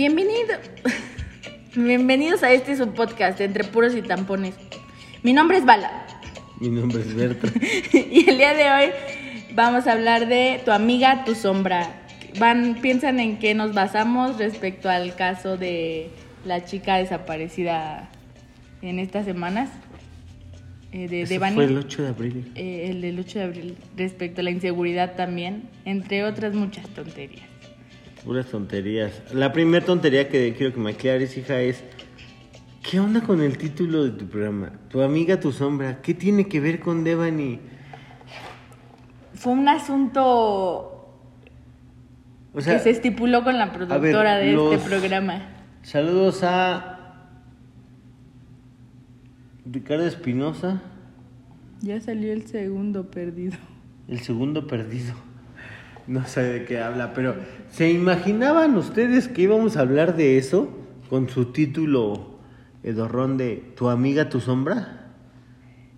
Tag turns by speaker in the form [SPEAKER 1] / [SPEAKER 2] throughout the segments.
[SPEAKER 1] Bienvenido. Bienvenidos a este subpodcast entre puros y tampones. Mi nombre es Bala.
[SPEAKER 2] Mi nombre es Berta.
[SPEAKER 1] y el día de hoy vamos a hablar de tu amiga, tu sombra. Van, piensan en qué nos basamos respecto al caso de la chica desaparecida en estas semanas. eh, de, de
[SPEAKER 2] Eso
[SPEAKER 1] Bani.
[SPEAKER 2] fue el 8 de abril.
[SPEAKER 1] Eh, el del 8 de abril, respecto a la inseguridad también, entre otras muchas tonterías.
[SPEAKER 2] Puras tonterías. La primera tontería que quiero que me aclares, hija, es... ¿Qué onda con el título de tu programa? Tu amiga, tu sombra. ¿Qué tiene que ver con Devani?
[SPEAKER 1] Fue un asunto
[SPEAKER 2] O sea,
[SPEAKER 1] que se estipuló con la productora de
[SPEAKER 2] los-
[SPEAKER 1] este programa.
[SPEAKER 2] saludos a... Ricardo Espinosa,
[SPEAKER 1] Ya salió el segundo perdido.
[SPEAKER 2] el segundo perdido. No sé de qué habla, pero ¿se imaginaban ustedes que íbamos a hablar de eso con su título edorrón de Tu amiga, tu sombra?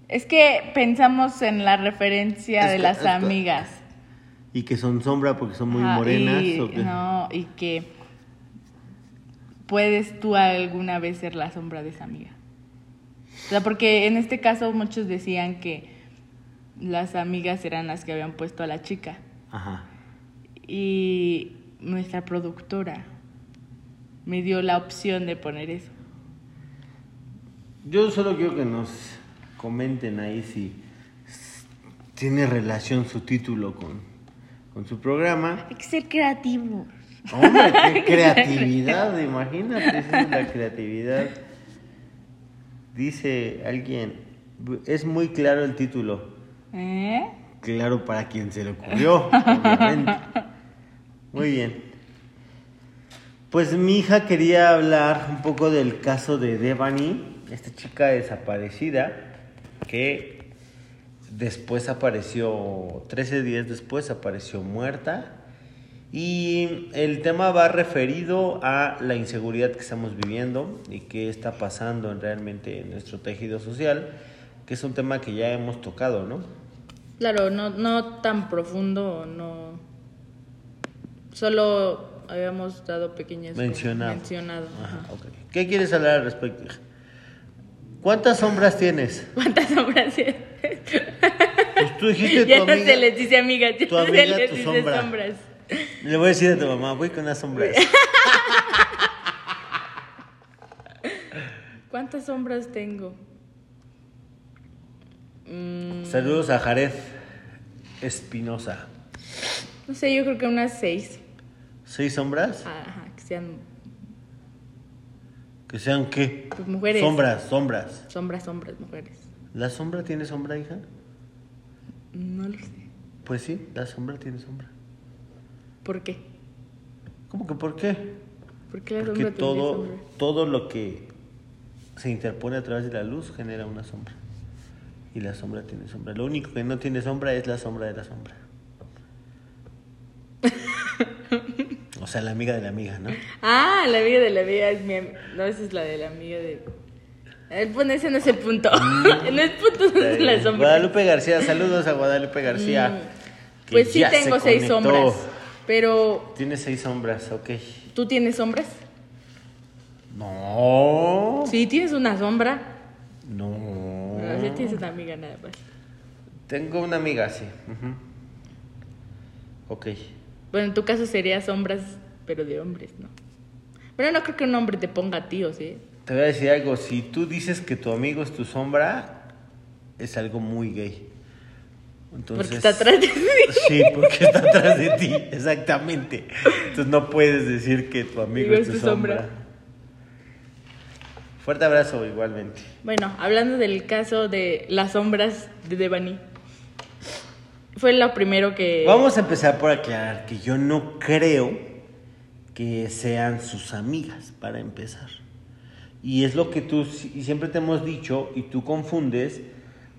[SPEAKER 1] Es que pensamos en la referencia
[SPEAKER 2] Es
[SPEAKER 1] de
[SPEAKER 2] que-
[SPEAKER 1] las amigas.
[SPEAKER 2] Y que son sombra porque son muy morenas.
[SPEAKER 1] y,
[SPEAKER 2] ¿o qué?
[SPEAKER 1] no, y que puedes tú alguna vez ser la sombra de esa amiga. O sea, porque en este caso muchos decían que las amigas eran las que habían puesto a la chica.
[SPEAKER 2] Ajá.
[SPEAKER 1] Y nuestra productora me dio la opción de poner eso.
[SPEAKER 2] Yo solo quiero que nos comenten ahí si tiene relación su título con, con su programa.
[SPEAKER 1] Hay que ser creativo.
[SPEAKER 2] Hombre, qué creatividad, imagínate, esa es la creatividad. Dice alguien, es muy claro el título.
[SPEAKER 1] ¿Eh?
[SPEAKER 2] Claro para quien se le ocurrió, obviamente. Muy bien. Pues mi hija quería hablar un poco del caso de Devani, esta chica desaparecida que después apareció, 13 días después apareció muerta. Y el tema va referido a la inseguridad que estamos viviendo y qué está pasando en realmente en nuestro tejido social, que es un tema que ya hemos tocado, ¿no?
[SPEAKER 1] Claro, no, no tan profundo, no. Solo habíamos dado pequeñas cosas.
[SPEAKER 2] Mencionado. Ajá,
[SPEAKER 1] ajá.
[SPEAKER 2] ok. ¿Qué quieres hablar al respecto? ¿Cuántas sombras tienes?
[SPEAKER 1] ¿Cuántas sombras tienes?
[SPEAKER 2] Pues tú dijiste
[SPEAKER 1] ya
[SPEAKER 2] tu
[SPEAKER 1] no
[SPEAKER 2] amiga.
[SPEAKER 1] se les dice amigas, ya
[SPEAKER 2] tu
[SPEAKER 1] se
[SPEAKER 2] amiga,
[SPEAKER 1] les
[SPEAKER 2] tu
[SPEAKER 1] dice
[SPEAKER 2] sombra.
[SPEAKER 1] sombras.
[SPEAKER 2] Le voy a decir a tu mamá, voy con unas sombras.
[SPEAKER 1] ¿Cuántas sombras tengo? Mm,
[SPEAKER 2] Saludos a Jared Espinosa.
[SPEAKER 1] no sé, yo creo que unas seis.
[SPEAKER 2] ¿Seis sombras?
[SPEAKER 1] Ajá, que sean
[SPEAKER 2] ¿Que sean qué?
[SPEAKER 1] pues, mujeres.
[SPEAKER 2] Sombras, sombras.
[SPEAKER 1] Sombras, sombras, mujeres.
[SPEAKER 2] ¿La sombra tiene sombra, hija?
[SPEAKER 1] No lo sé.
[SPEAKER 2] Pues sí, la sombra tiene sombra.
[SPEAKER 1] ¿Por qué?
[SPEAKER 2] ¿Cómo que por qué?
[SPEAKER 1] ¿Por qué la
[SPEAKER 2] Porque
[SPEAKER 1] sombra
[SPEAKER 2] todo,
[SPEAKER 1] sombra?
[SPEAKER 2] todo lo que se interpone a través de la luz genera una sombra. Y la sombra tiene sombra. Lo único que no tiene sombra es la sombra de la sombra. O sea, la amiga de la amiga, ¿no?
[SPEAKER 1] Ah, la amiga de la amiga es mi am- No, esa es la de la amiga de. El punto, ese no es el punto. no es punto, no es la sombra.
[SPEAKER 2] Guadalupe García, saludos a Guadalupe García.
[SPEAKER 1] Mm,
[SPEAKER 2] que
[SPEAKER 1] Pues sí
[SPEAKER 2] ya se
[SPEAKER 1] tengo seis
[SPEAKER 2] conectó.
[SPEAKER 1] sombras. Pero,
[SPEAKER 2] Tiene seis sombras, ok.
[SPEAKER 1] ¿tú tienes sombras?
[SPEAKER 2] No.
[SPEAKER 1] Sí, tienes una sombra.
[SPEAKER 2] No.
[SPEAKER 1] No, sí tienes una amiga nada más.
[SPEAKER 2] Tengo una amiga, sí. ujú. Ok.
[SPEAKER 1] Bueno, en tu caso sería sombras, pero de hombres, ¿no? Pero no creo que un hombre te ponga ¿o sí?
[SPEAKER 2] Te voy a decir algo, si tú dices que tu amigo es tu sombra, es algo muy gay. Entonces,
[SPEAKER 1] Porque está atrás de ti.
[SPEAKER 2] Sí, porque está atrás de ti, exactamente. Entonces no puedes decir que tu amigo
[SPEAKER 1] Amigo
[SPEAKER 2] es tu sombra. Fuerte abrazo igualmente.
[SPEAKER 1] Bueno, hablando del caso de las sombras de Devani. Fue lo primero que...
[SPEAKER 2] Vamos a empezar por aclarar que yo no creo que sean sus amigas, para empezar. Y es lo que tú y siempre te hemos dicho y tú confundes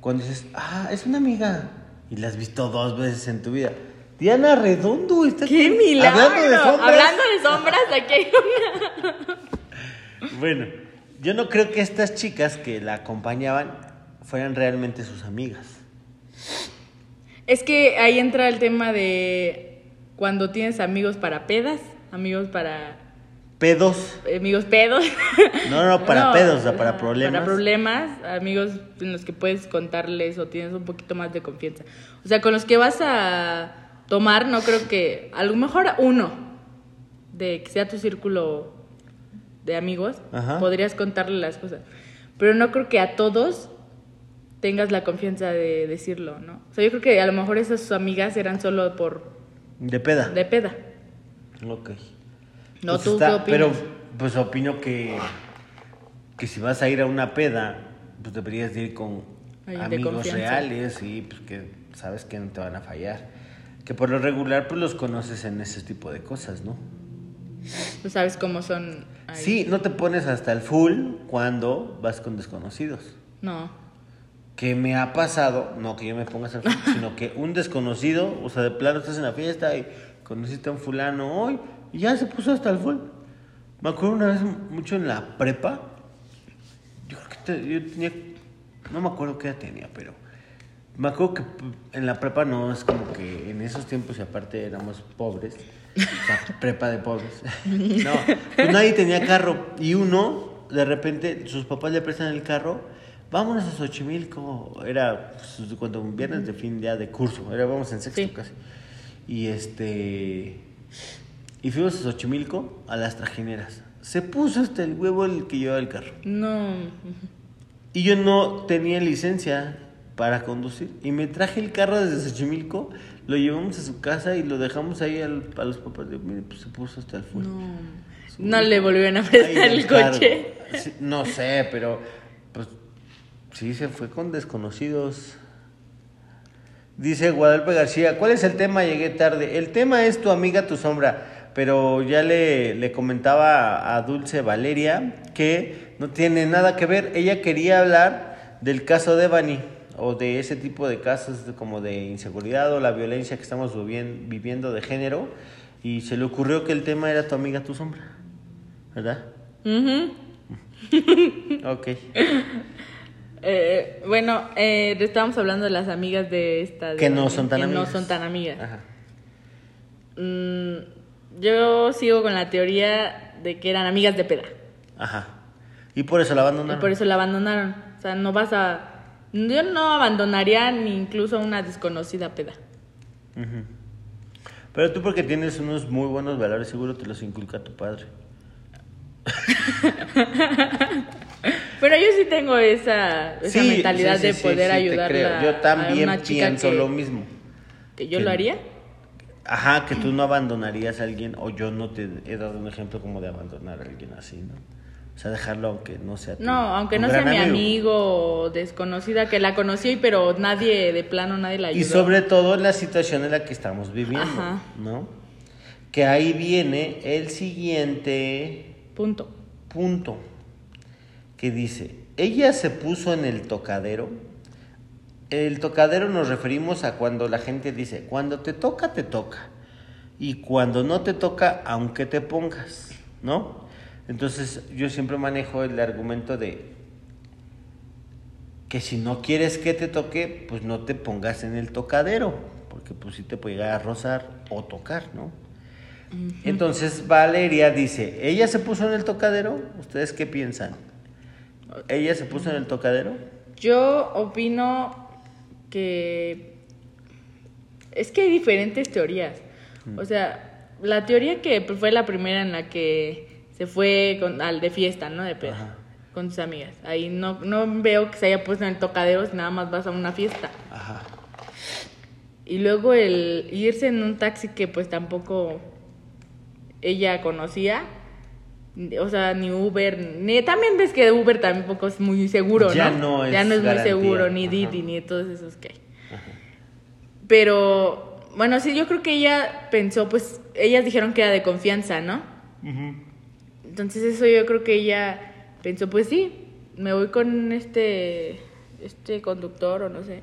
[SPEAKER 2] cuando dices, ah, es una amiga. Y la has visto dos veces en tu vida. Diana Redondo está
[SPEAKER 1] ¡Qué
[SPEAKER 2] con-
[SPEAKER 1] milagro!
[SPEAKER 2] Hablando de sombras.
[SPEAKER 1] Hablando de sombras, aquí hay una...
[SPEAKER 2] Bueno, yo no creo que estas chicas que la acompañaban fueran realmente sus amigas.
[SPEAKER 1] Es que ahí entra el tema de cuando tienes amigos para pedas, amigos para...
[SPEAKER 2] pedos.
[SPEAKER 1] Amigos pedos.
[SPEAKER 2] No, no, para
[SPEAKER 1] No,
[SPEAKER 2] pedos, o sea, para problemas.
[SPEAKER 1] Para problemas, amigos en los que puedes contarles o tienes un poquito más de confianza. O sea, con los que vas a tomar, no creo que. A lo mejor uno, de que sea tu círculo de amigos,
[SPEAKER 2] Ajá.
[SPEAKER 1] podrías contarle las cosas. Pero no creo que a todos tengas la confianza de decirlo, ¿no? O sea, yo creo que a lo mejor esas amigas eran solo por.
[SPEAKER 2] De peda.
[SPEAKER 1] de peda.
[SPEAKER 2] Ok.
[SPEAKER 1] No,
[SPEAKER 2] Pues
[SPEAKER 1] tú
[SPEAKER 2] está-
[SPEAKER 1] qué opinas.
[SPEAKER 2] Pero, pues opino que, que si vas a ir a una peda, pues deberías de ir con amigos reales y pues que sabes que no te van a fallar. Que por lo regular, pues los conoces en ese tipo de cosas, ¿no?
[SPEAKER 1] Tú sabes cómo son. ahí.
[SPEAKER 2] Sí, no te pones hasta el full cuando vas con desconocidos.
[SPEAKER 1] No.
[SPEAKER 2] Que me ha pasado, no que yo me ponga hasta el full, sino que un desconocido, o sea, de plano estás en la fiesta y conociste a un fulano hoy y ya se puso hasta el full. Me acuerdo una vez mucho en la prepa, yo creo que te- yo tenía, no me acuerdo qué edad tenía, pero me acuerdo que en la prepa no es como que en esos tiempos y aparte éramos pobres, o sea, prepa de pobres. No, pues nadie tenía carro y uno de repente sus papás le prestan el carro, vámonos a Xochimilco, era pues, cuando un viernes de fin ya de curso, era vamos en sexto
[SPEAKER 1] Sí.
[SPEAKER 2] casi. Y este y fuimos a Xochimilco a las trajineras. Se puso hasta el huevo el que llevaba el carro.
[SPEAKER 1] No.
[SPEAKER 2] Y yo no tenía licencia para conducir. Y me traje el carro desde Xochimilco, lo llevamos a su casa y lo dejamos ahí al- a los papás. De, mire, pues se puso hasta el fuego.
[SPEAKER 1] No. No le volvieron a prestar el coche.
[SPEAKER 2] no sé, pero pues sí se fue con desconocidos. Dice Guadalupe García, ¿cuál es el tema? Llegué tarde. El tema es tu amiga, tu sombra. Pero ya le, le comentaba a Dulce Valeria que no tiene nada que ver. Ella quería hablar del caso de Bani o de ese tipo de casos como de inseguridad o la violencia que estamos vivien- viviendo de género. Y se le ocurrió que el tema era tu amiga, tu sombra. ¿Verdad?
[SPEAKER 1] Ujú.
[SPEAKER 2] Ok.
[SPEAKER 1] Eh, bueno, eh, estábamos hablando de las amigas de esta. de-
[SPEAKER 2] Que no son tan
[SPEAKER 1] que
[SPEAKER 2] amigas.
[SPEAKER 1] no son tan amigas.
[SPEAKER 2] Ajá.
[SPEAKER 1] Mm, yo sigo con la teoría de que eran amigas de peda.
[SPEAKER 2] Ajá. Y por eso la
[SPEAKER 1] Y
[SPEAKER 2] abandonaron.
[SPEAKER 1] por eso la abandonaron. O sea, no vas a. Yo no abandonaría ni incluso una desconocida peda.
[SPEAKER 2] Ujú. Pero tú porque tienes unos muy buenos valores, seguro te los inculca tu padre.
[SPEAKER 1] Pero yo sí tengo esa, esa
[SPEAKER 2] Sí,
[SPEAKER 1] mentalidad
[SPEAKER 2] sí, sí,
[SPEAKER 1] de poder
[SPEAKER 2] creo. Yo
[SPEAKER 1] a
[SPEAKER 2] también
[SPEAKER 1] una chica
[SPEAKER 2] pienso
[SPEAKER 1] que,
[SPEAKER 2] lo mismo.
[SPEAKER 1] que yo
[SPEAKER 2] Que-
[SPEAKER 1] lo haría.
[SPEAKER 2] Ajá, que tú no abandonarías a alguien, o yo no te he dado un ejemplo como de abandonar a alguien así, ¿no? O sea, dejarlo aunque no sea tu-
[SPEAKER 1] No, aunque
[SPEAKER 2] un
[SPEAKER 1] no sea mi amigo o desconocida que la conoció y pero nadie de plano nadie la ayudó.
[SPEAKER 2] Y sobre todo en la situación en la que estamos viviendo,
[SPEAKER 1] Ajá.
[SPEAKER 2] ¿no? Que ahí viene el siguiente
[SPEAKER 1] punto.
[SPEAKER 2] punto que dice, ella se puso en el tocadero. El tocadero nos referimos a cuando la gente dice, cuando te toca, te toca. Y cuando no te toca, aunque te pongas, ¿no? Entonces yo siempre manejo el argumento de que si no quieres que te toque, pues no te pongas en el tocadero, porque pues sí te puede llegar a rozar o tocar, ¿no? Entonces Valeria dice, ¿ella se puso en el tocadero? ¿Ustedes qué piensan? ¿Ella se puso en el tocadero?
[SPEAKER 1] Yo opino que es que hay diferentes teorías.
[SPEAKER 2] Mm.
[SPEAKER 1] O sea, la teoría que pues, fue la primera en la que se fue con, al de fiesta, ¿no? De
[SPEAKER 2] Ajá.
[SPEAKER 1] con sus amigas. Ahí no, no veo que se haya puesto en el tocadero si nada más vas a una fiesta.
[SPEAKER 2] Ajá.
[SPEAKER 1] Y luego el irse en un taxi que pues tampoco ella conocía. O sea, ni Uber, ni también ves que Uber tampoco es muy seguro,
[SPEAKER 2] Ya
[SPEAKER 1] ¿no?
[SPEAKER 2] no es
[SPEAKER 1] ya no es muy seguro, ni
[SPEAKER 2] ajá.
[SPEAKER 1] Didi, ni de todos esos que hay. Pero, bueno, sí, yo creo que ella pensó, pues, ellas dijeron que era de confianza, ¿no? Entonces eso yo creo que ella pensó, pues sí, me voy con este, este conductor o no sé,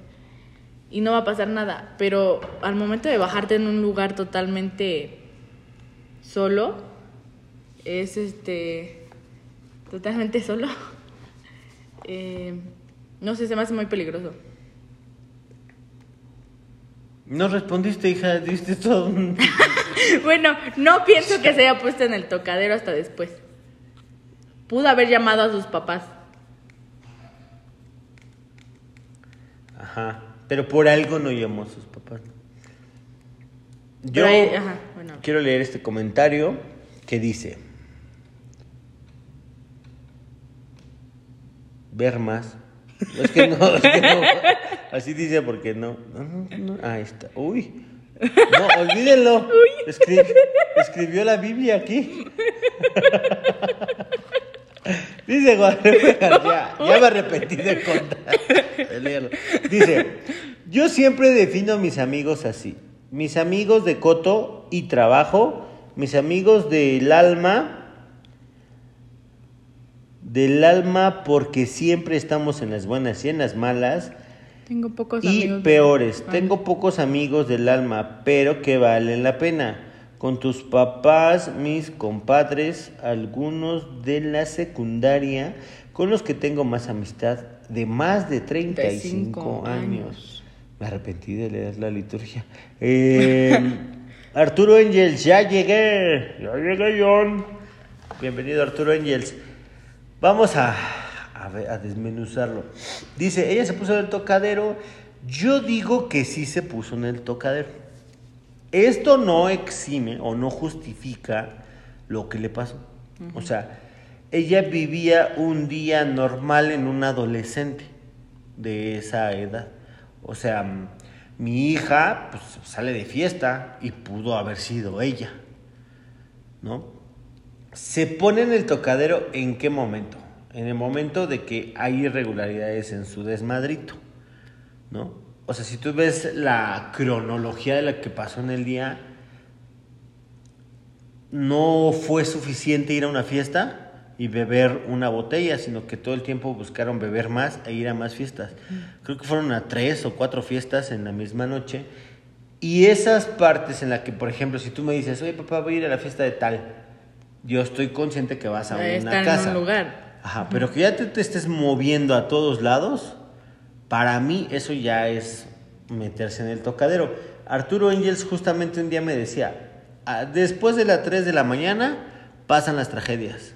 [SPEAKER 1] y no va a pasar nada. Pero al momento de bajarte en un lugar totalmente solo, es este, totalmente solo, eh, no sé, se me hace muy peligroso.
[SPEAKER 2] No respondiste, hija, diste todo un...
[SPEAKER 1] Bueno, no pienso que se haya puesto en el tocadero hasta después. Pudo haber llamado a sus papás.
[SPEAKER 2] Ajá. Pero por algo no llamó a sus papás. Yo
[SPEAKER 1] Pero ahí- ajá, bueno.
[SPEAKER 2] quiero leer este comentario que dice: Ver más. Es que no, es que no. Así dice porque no. no, no, no. Ahí está. Uy. No, olvídenlo. Escri- escribió la Biblia aquí. Dice Guadalupe García, ya me arrepentí de contar. Dice, yo siempre defino a mis amigos así. Mis amigos de coto y trabajo, mis amigos del alma, del alma porque siempre estamos en las buenas y en las malas,
[SPEAKER 1] Tengo pocos
[SPEAKER 2] y
[SPEAKER 1] amigos.
[SPEAKER 2] peores. Tengo pocos amigos del alma, pero que valen la pena. Con tus papás, mis compadres, algunos de la secundaria, con los que tengo más amistad de más de 35
[SPEAKER 1] 35
[SPEAKER 2] años.
[SPEAKER 1] años.
[SPEAKER 2] Me arrepentí de leer la liturgia. Eh, Arturo Angels, ya llegué. Ya llegué, John. Bienvenido, Arturo Angels. Vamos a, a, ver- a desmenuzarlo. Dice, ella se puso en el tocadero. Yo digo que sí se puso en el tocadero. Esto no exime o no justifica lo que le pasó. O sea, ella vivía un día normal en un adolescente de esa edad. O sea, mi hija pues, sale de fiesta y pudo haber sido ella. ¿No? Se pone en el tocadero en qué momento? En el momento de que hay irregularidades en su desmadrito, ¿no? O sea, si tú ves la cronología de lo que pasó en el día, no fue suficiente ir a una fiesta y beber una botella, sino que todo el tiempo buscaron beber más e ir a más fiestas. Creo que fueron a tres o cuatro fiestas en la misma noche. Y esas partes en las que, por ejemplo, si tú me dices, oye papá, voy a ir a la fiesta de tal, yo estoy consciente que vas a una
[SPEAKER 1] estar en
[SPEAKER 2] casa.
[SPEAKER 1] un lugar.
[SPEAKER 2] Ajá, pero que ya te, te estés moviendo a todos lados, para mí eso ya es meterse en el tocadero. Arturo Angels justamente un día me decía, "Ah, después de las 3 de la mañana pasan las tragedias.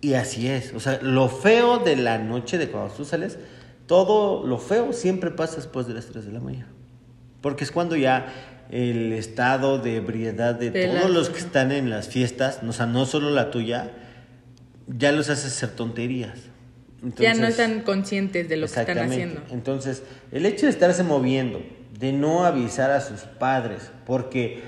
[SPEAKER 2] Y así es, o sea, lo feo de la noche de cuando tú sales, todo lo feo siempre pasa después de las 3 de la mañana. Porque es cuando ya el estado de ebriedad de,
[SPEAKER 1] De
[SPEAKER 2] todos los que están en las fiestas, o sea, no solo la tuya, ya los hace hacer tonterías.
[SPEAKER 1] ya no están conscientes de lo que están haciendo.
[SPEAKER 2] Entonces, el hecho de estarse moviendo, de no avisar a sus padres, porque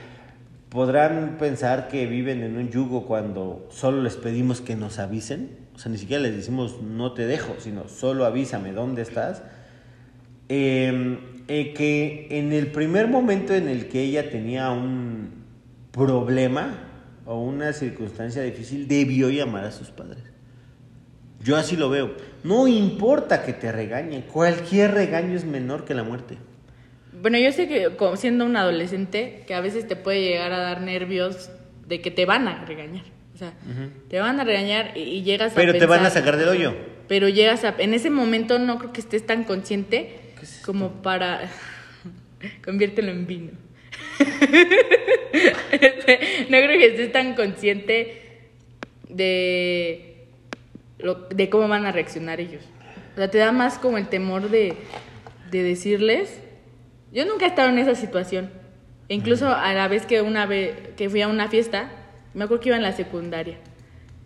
[SPEAKER 2] podrán pensar que viven en un yugo cuando solo les pedimos que nos avisen, o sea, ni siquiera les decimos no te dejo, sino solo avísame dónde estás. Eh, eh, que en el primer momento en el que ella tenía un problema o una circunstancia difícil, debió llamar a sus padres. Yo así lo veo. No importa que te regañen, cualquier regaño es menor que la muerte.
[SPEAKER 1] Bueno, yo sé que como siendo un adolescente, que a veces te puede llegar a dar nervios de que te van a regañar. O sea, te van a regañar y, y llegas a
[SPEAKER 2] Pero te van a sacar del hoyo.
[SPEAKER 1] Pero llegas a... En ese momento no creo que estés tan consciente
[SPEAKER 2] ¿Qué es
[SPEAKER 1] como para... Conviértelo en vino. no creo que estés tan consciente de, lo- de cómo van a reaccionar ellos. O sea, te da más como el temor de, de decirles... Yo nunca he estado en esa situación. E incluso a la vez que una vez que fui a una fiesta, me acuerdo que iba en la secundaria.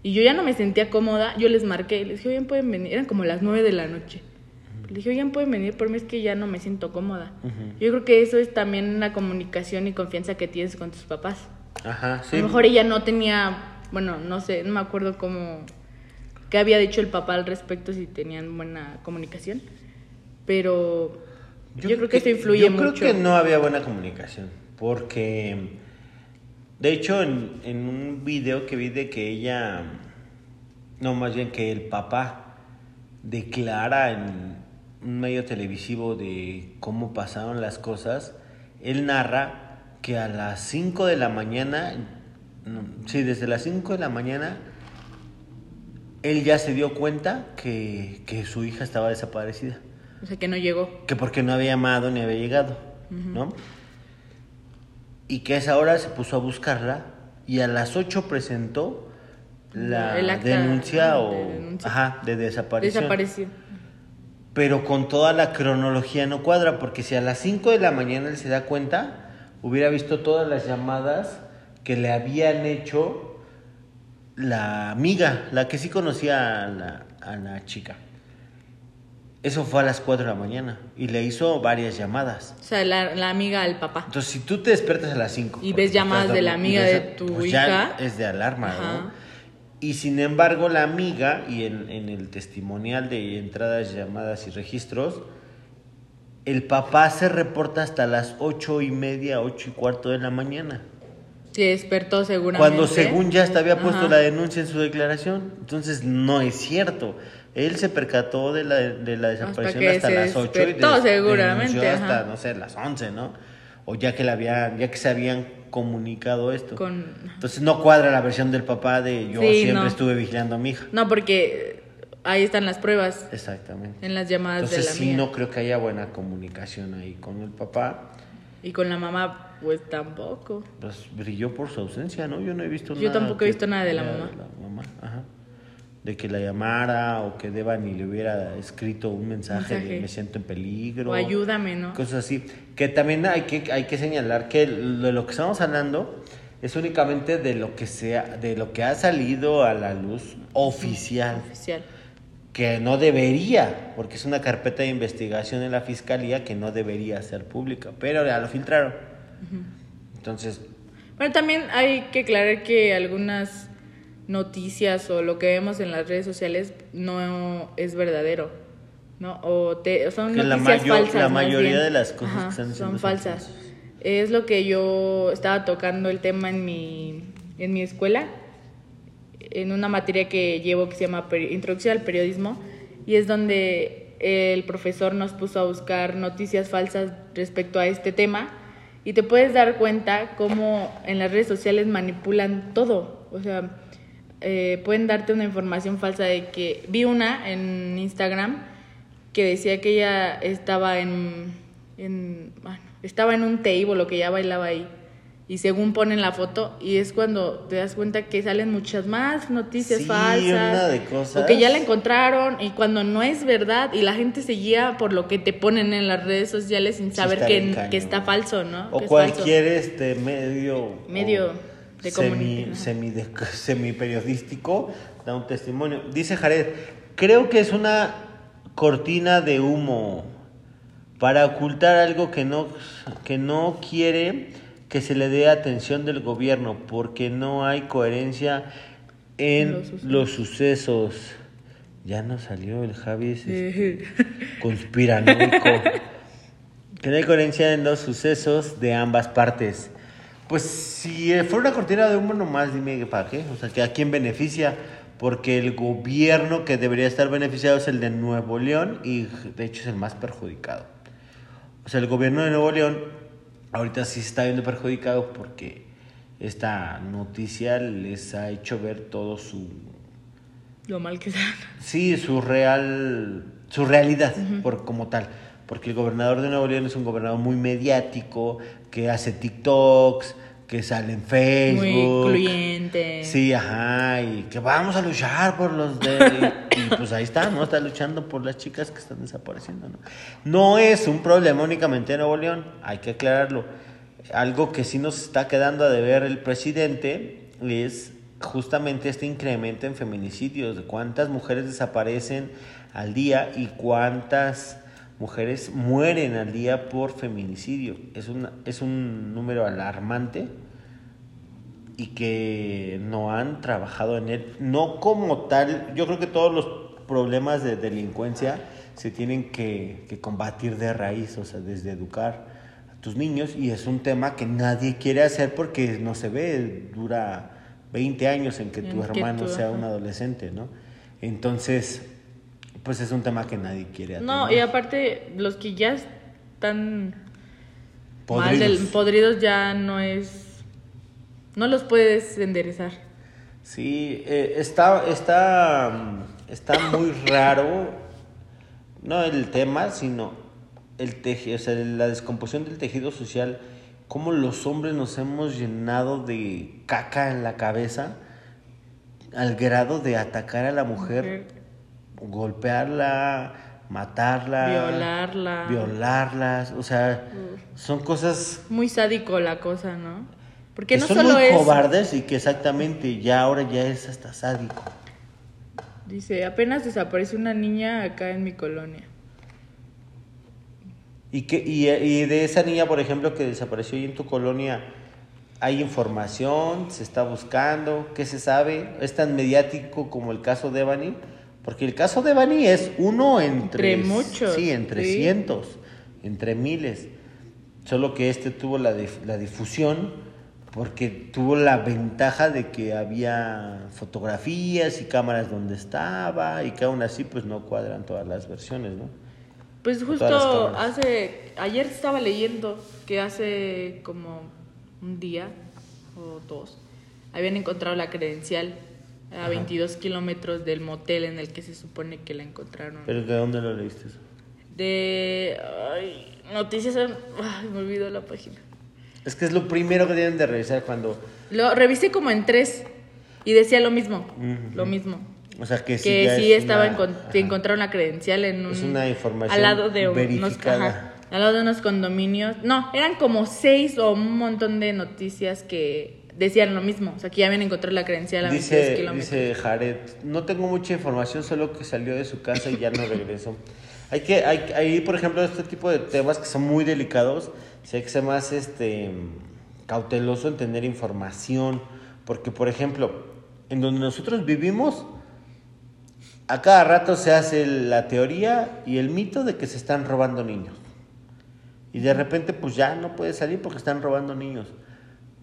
[SPEAKER 1] Y yo ya no me sentía cómoda, yo les marqué, les dije, oigan, pueden venir, eran como las nueve de la noche. Le dije, oigan, pueden venir, por mí es que ya no me siento cómoda. Yo creo que eso es también la comunicación y confianza que tienes con tus papás.
[SPEAKER 2] Ajá,
[SPEAKER 1] A
[SPEAKER 2] sí.
[SPEAKER 1] lo mejor ella no tenía, bueno, no sé, no me acuerdo cómo, qué había dicho el papá al respecto, si tenían buena comunicación. Pero yo, creo que, eso influye
[SPEAKER 2] yo
[SPEAKER 1] mucho.
[SPEAKER 2] creo que no había buena comunicación, porque de hecho en, en un video que vi de que ella, no más bien que el papá declara en un medio televisivo de cómo pasaron las cosas, él narra que a las 5 de la mañana, sí, desde las 5 de la mañana, él ya se dio cuenta que, que su hija estaba desaparecida
[SPEAKER 1] O sea, que no llegó.
[SPEAKER 2] que porque no había amado ni había llegado, ¿no? y que a esa hora se puso a buscarla y a las 8 presentó la denuncia
[SPEAKER 1] de
[SPEAKER 2] o
[SPEAKER 1] denuncia.
[SPEAKER 2] ajá, de desaparición.
[SPEAKER 1] Desapareció.
[SPEAKER 2] Pero con toda la cronología no cuadra, porque si a las 5 de la mañana él se da cuenta, hubiera visto todas las llamadas que le habían hecho la amiga, la que sí conocía a la, a la chica. Eso fue a las 4 de la mañana y le hizo varias llamadas.
[SPEAKER 1] O sea, la, la amiga al papá.
[SPEAKER 2] Entonces, si tú te despiertas a las 5
[SPEAKER 1] Y ves llamadas de la amiga de tu
[SPEAKER 2] pues
[SPEAKER 1] hija.
[SPEAKER 2] ya es de alarma,
[SPEAKER 1] Ajá.
[SPEAKER 2] ¿no? Y sin embargo, la amiga, y en, en el testimonial de entradas, llamadas y registros, el papá se reporta hasta las ocho y media, ocho y cuarto de la mañana.
[SPEAKER 1] Se despertó seguramente.
[SPEAKER 2] Cuando según ya hasta había puesto
[SPEAKER 1] Ajá.
[SPEAKER 2] la denuncia en su declaración. Entonces no es cierto. Él se percató de la, de la desaparición hasta, las 8 y
[SPEAKER 1] despertó,
[SPEAKER 2] des-
[SPEAKER 1] seguramente,
[SPEAKER 2] denunció hasta,
[SPEAKER 1] ajá.
[SPEAKER 2] no sé, las 11, ¿no? O ya que, la había, ya que se habían comunicado esto.
[SPEAKER 1] Con...
[SPEAKER 2] Entonces no cuadra la versión del papá de yo
[SPEAKER 1] Sí,
[SPEAKER 2] siempre
[SPEAKER 1] no.
[SPEAKER 2] estuve vigilando a mi hija.
[SPEAKER 1] No, porque ahí están las pruebas
[SPEAKER 2] Exactamente.
[SPEAKER 1] en las llamadas
[SPEAKER 2] Entonces
[SPEAKER 1] de la
[SPEAKER 2] sí, no creo que haya buena comunicación ahí con el papá.
[SPEAKER 1] Y con la mamá, pues tampoco.
[SPEAKER 2] Pues brilló por su ausencia, ¿no? Yo no he visto
[SPEAKER 1] Yo
[SPEAKER 2] nada.
[SPEAKER 1] tampoco he visto nada de la
[SPEAKER 2] de
[SPEAKER 1] mamá.
[SPEAKER 2] mamá, ajá. De que la llamara o que Devani le hubiera escrito un mensaje,
[SPEAKER 1] Mensaje.
[SPEAKER 2] de me siento en peligro.
[SPEAKER 1] O ayúdame, ¿no?
[SPEAKER 2] Cosas así. Que también hay que, hay que señalar que de lo que estamos hablando es únicamente de lo que sea, de lo que ha salido a la luz oficial.
[SPEAKER 1] Oficial.
[SPEAKER 2] Que no debería, porque es una carpeta de investigación en la fiscalía que no debería ser pública, pero ya lo filtraron. Entonces,
[SPEAKER 1] Bueno, también hay que aclarar que algunas noticias o lo que vemos en las redes sociales no es verdadero, ¿no? O te, son
[SPEAKER 2] Que la
[SPEAKER 1] noticias
[SPEAKER 2] mayor-
[SPEAKER 1] falsas.
[SPEAKER 2] la mayoría
[SPEAKER 1] bien.
[SPEAKER 2] de las cosas
[SPEAKER 1] Ajá,
[SPEAKER 2] que están diciendo
[SPEAKER 1] son falsas. Es lo que yo estaba tocando el tema en mi, en mi escuela, en una materia que llevo que se llama Introducción al Periodismo, y es donde el profesor nos puso a buscar noticias falsas respecto a este tema, y te puedes dar cuenta cómo en las redes sociales manipulan todo. O sea, eh, pueden darte una información falsa de que vi una en Instagram que decía que ella estaba en, en bueno, estaba en un table o que ya bailaba ahí y según ponen la foto y es cuando te das cuenta que salen muchas más noticias
[SPEAKER 2] Sí,
[SPEAKER 1] falsas
[SPEAKER 2] una de cosas.
[SPEAKER 1] o que ya la encontraron y cuando no es verdad y la gente se guía por lo que te ponen en las redes sociales sin
[SPEAKER 2] Sí
[SPEAKER 1] saber que, que está falso, ¿no?
[SPEAKER 2] o
[SPEAKER 1] Que es falso.
[SPEAKER 2] cualquier este medio
[SPEAKER 1] Medio
[SPEAKER 2] o
[SPEAKER 1] de
[SPEAKER 2] semi, de- semi periodístico da un testimonio. Dice Jared, creo que es una cortina de humo para ocultar algo que no, que no quiere que se le dé atención del gobierno porque no hay coherencia en
[SPEAKER 1] Los sucesos.
[SPEAKER 2] los sucesos. Ya no salió el Javi ese conspiranoico. Que no hay coherencia en los sucesos de ambas partes. Pues si eh, fuera una cortina de humo, nomás dime para qué. O sea, que a quién beneficia. Porque el gobierno que debería estar beneficiado es el de Nuevo León y de hecho es el más perjudicado. O sea, el gobierno de Nuevo León ahorita sí se está viendo perjudicado porque esta noticia les ha hecho ver todo su
[SPEAKER 1] Lo mal que están.
[SPEAKER 2] Sí, su real, su realidad por como tal, porque el gobernador de Nuevo León es un gobernador muy mediático, que hace TikToks, que sale en Facebook,
[SPEAKER 1] Muy incluyente.
[SPEAKER 2] Sí, ajá, y que vamos a luchar por los de y pues ahí está, ¿no? Está luchando por las chicas que están desapareciendo, ¿no? No es un problema únicamente de Nuevo León, hay que aclararlo. Algo que sí nos está quedando a deber el presidente es justamente este incremento en feminicidios, de cuántas mujeres desaparecen al día y cuántas mujeres mueren al día por feminicidio. Es, una, es un número alarmante y que no han trabajado en él. No como tal, yo creo que todos los problemas de delincuencia se tienen que, que combatir de raíz, o sea, desde educar a tus niños y es un tema que nadie quiere hacer porque no se ve, dura 20 años en que tu
[SPEAKER 1] En que
[SPEAKER 2] hermano
[SPEAKER 1] tú,
[SPEAKER 2] sea un adolescente, ¿no? Entonces, pues es un tema que nadie quiere atender.
[SPEAKER 1] No, y aparte, los que ya están mal
[SPEAKER 2] Podridos.
[SPEAKER 1] del, podridos ya no es. No los puedes enderezar.
[SPEAKER 2] Sí, eh, está, está, está muy raro, no el tema, sino el tejido, o sea, la descomposición del tejido social cómo los hombres nos hemos llenado de caca en la cabeza al grado de atacar a la mujer, golpearla, matarla,
[SPEAKER 1] Violarla.
[SPEAKER 2] violarlas, o sea, son cosas
[SPEAKER 1] Muy sádico la cosa, ¿no? Porque
[SPEAKER 2] que
[SPEAKER 1] no
[SPEAKER 2] son
[SPEAKER 1] solo
[SPEAKER 2] muy
[SPEAKER 1] es.
[SPEAKER 2] cobardes y que exactamente ya ahora ya es hasta sádico.
[SPEAKER 1] Dice, apenas desapareció una niña acá en mi colonia.
[SPEAKER 2] Y, que, y, y de esa niña, por ejemplo, que desapareció ahí en tu colonia, ¿hay información? ¿Se está buscando? ¿Qué se sabe? ¿Es tan mediático como el caso de Evany? Porque el caso de Evany es uno entre...
[SPEAKER 1] Entre muchos,
[SPEAKER 2] Sí, entre
[SPEAKER 1] sí.
[SPEAKER 2] cientos, entre miles. Solo que este tuvo la, dif- la difusión porque tuvo la ventaja de que había fotografías y cámaras donde estaba y que aún así pues no cuadran todas las versiones, ¿no?
[SPEAKER 1] Pues justo hace, ayer estaba leyendo que hace como un día o dos habían encontrado la credencial a
[SPEAKER 2] Ajá.
[SPEAKER 1] 22 kilómetros del motel en el que se supone que la encontraron.
[SPEAKER 2] ¿Pero de dónde lo leíste?
[SPEAKER 1] De ay, noticias, ay, me olvidó la página.
[SPEAKER 2] Es que es lo primero que tienen de revisar cuando...
[SPEAKER 1] Lo revisé como en tres y decía lo mismo, lo mismo.
[SPEAKER 2] O sea, que sí,
[SPEAKER 1] que
[SPEAKER 2] ya
[SPEAKER 1] sí
[SPEAKER 2] es
[SPEAKER 1] estaba
[SPEAKER 2] una- ajá.
[SPEAKER 1] encontraron la credencial en un
[SPEAKER 2] Es una información
[SPEAKER 1] al lado de unos
[SPEAKER 2] verificada.
[SPEAKER 1] ajá, al lado de unos condominios no eran como seis o un montón de noticias que decían lo mismo o sea que ya habían encontrado la credencial a 22
[SPEAKER 2] Dice,
[SPEAKER 1] kilómetros
[SPEAKER 2] dice Jared, no tengo mucha información, solo que salió de su casa y ya no regresó. Hay que, hay, hay, por ejemplo, este tipo de temas que son muy delicados, sí hay que ser más este, cauteloso en tener información, porque, por ejemplo, en donde nosotros vivimos, a cada rato se hace la teoría y el mito de que se están robando niños. Y de repente, pues ya no puede salir porque están robando niños.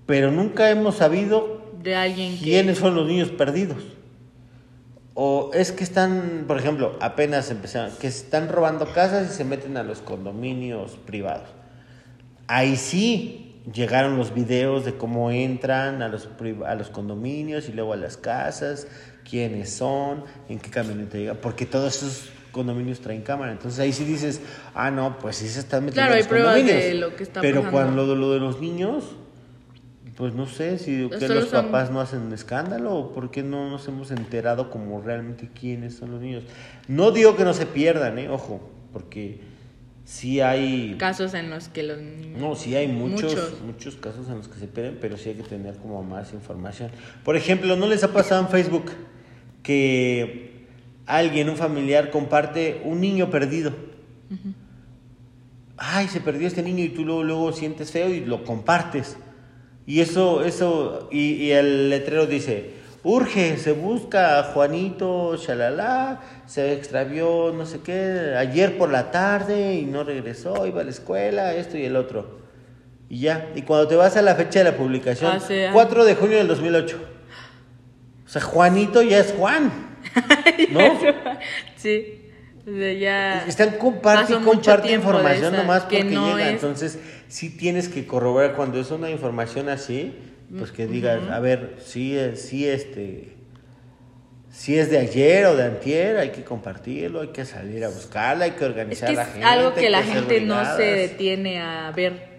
[SPEAKER 2] Pero nunca hemos sabido
[SPEAKER 1] de alguien que
[SPEAKER 2] quiénes son los niños perdidos. O es que están, por ejemplo, apenas empezaron, que están robando casas y se meten a los condominios privados. Ahí sí llegaron los videos de cómo entran a los, a los condominios y luego a las casas, quiénes son, en qué camioneta llegan, porque todos esos condominios traen cámara. Entonces ahí sí dices, ah, no, pues sí se están metiendo
[SPEAKER 1] Claro,
[SPEAKER 2] a
[SPEAKER 1] hay
[SPEAKER 2] los
[SPEAKER 1] de lo que está
[SPEAKER 2] Pero
[SPEAKER 1] pasando.
[SPEAKER 2] cuando lo, lo de los niños, pues no sé si que los
[SPEAKER 1] son-
[SPEAKER 2] papás no hacen escándalo o por qué no nos hemos enterado como realmente quiénes son los niños. No digo que no se pierdan, eh, ojo, porque sí hay
[SPEAKER 1] casos en los que los niños
[SPEAKER 2] no, sí hay muchos,
[SPEAKER 1] Muchos.
[SPEAKER 2] muchos casos en los que se pierden, pero sí hay que tener como más información. Por ejemplo, ¿no les ha pasado en Facebook que alguien, un familiar, comparte un niño perdido? Ay, se perdió este niño y tú luego, luego sientes feo y lo compartes. Y eso, eso, y, y el letrero dice, urge, se busca a Juanito, shalala, se extravió, no sé qué, ayer por la tarde y no regresó, iba a la escuela, esto y el otro. Y ya, y cuando te vas a la fecha de la publicación,
[SPEAKER 1] Hace años.
[SPEAKER 2] 4 de junio del 2008. O sea, Juanito ya es Juan, ¿no?
[SPEAKER 1] sí o sea, ya
[SPEAKER 2] Están comparte comparte información nomás
[SPEAKER 1] que
[SPEAKER 2] porque
[SPEAKER 1] no
[SPEAKER 2] llega.
[SPEAKER 1] es-
[SPEAKER 2] Entonces, sí tienes que corroborar cuando es una información así, pues que digas, a ver, sí, es- sí, este, si es de ayer o de antier, hay que compartirlo, hay que salir a buscarla, hay que
[SPEAKER 1] es
[SPEAKER 2] organizar a la
[SPEAKER 1] es
[SPEAKER 2] gente.
[SPEAKER 1] algo que la gente no se detiene a ver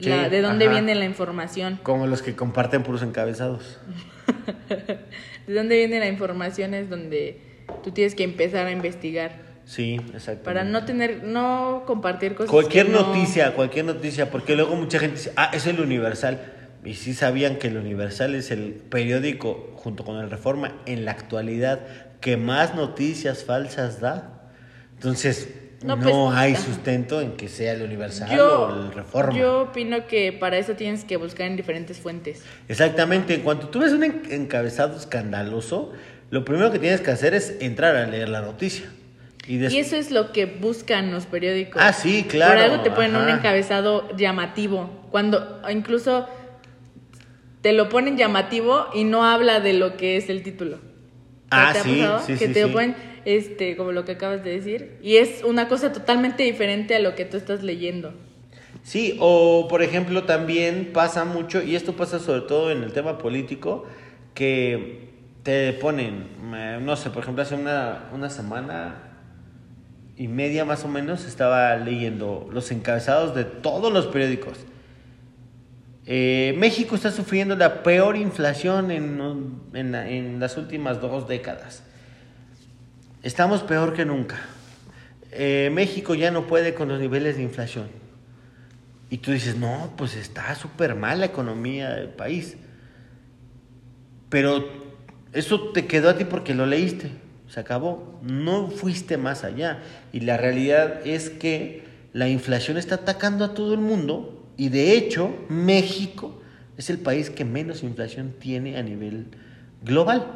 [SPEAKER 2] Sí,
[SPEAKER 1] la- de dónde
[SPEAKER 2] ajá.
[SPEAKER 1] viene la información
[SPEAKER 2] Como los que comparten puros encabezados.
[SPEAKER 1] de dónde viene la información es donde tú tienes que empezar a investigar
[SPEAKER 2] Sí, exacto.
[SPEAKER 1] para no tener no compartir cosas
[SPEAKER 2] Cualquier
[SPEAKER 1] que no-
[SPEAKER 2] noticia, cualquier noticia, porque luego mucha gente dice, ah, es el Universal. Y sí sabían que el Universal es el periódico, junto con el Reforma, en la actualidad, que más noticias falsas da. Entonces, no,
[SPEAKER 1] No, pues,
[SPEAKER 2] hay sustento en que sea el Universal
[SPEAKER 1] yo,
[SPEAKER 2] o el Reforma.
[SPEAKER 1] yo opino que para eso tienes que buscar en diferentes fuentes
[SPEAKER 2] Exactamente, en cuanto tú ves un en- encabezado escandaloso, lo primero que tienes que hacer es entrar a leer la noticia. Y, des-
[SPEAKER 1] y eso es lo que buscan los periódicos.
[SPEAKER 2] Ah, sí, claro,
[SPEAKER 1] por algo te ponen un encabezado llamativo. Cuando incluso te lo ponen llamativo y no habla de lo que es el título.
[SPEAKER 2] Ah,
[SPEAKER 1] ¿Te ha
[SPEAKER 2] sí,
[SPEAKER 1] pasado?
[SPEAKER 2] sí,
[SPEAKER 1] que
[SPEAKER 2] sí,
[SPEAKER 1] te
[SPEAKER 2] sí.
[SPEAKER 1] lo ponen este como lo que acabas de decir y es una cosa totalmente diferente a lo que tú estás leyendo.
[SPEAKER 2] Sí, o por ejemplo también pasa mucho, y esto pasa sobre todo en el tema político, que te ponen, eh, no sé, por ejemplo hace una, una semana y media más o menos estaba leyendo los encabezados de todos los periódicos. Eh, México está sufriendo la peor inflación en, en, las últimas dos décadas. Estamos peor que nunca. Eh, México ya no puede con los niveles de inflación. Y tú dices, no, pues está súper mal la economía del país. Pero eso te quedó a ti porque lo leíste. Se acabó. No fuiste más allá. Y la realidad es que la inflación está atacando a todo el mundo y de hecho, México es el país que menos inflación tiene a nivel global,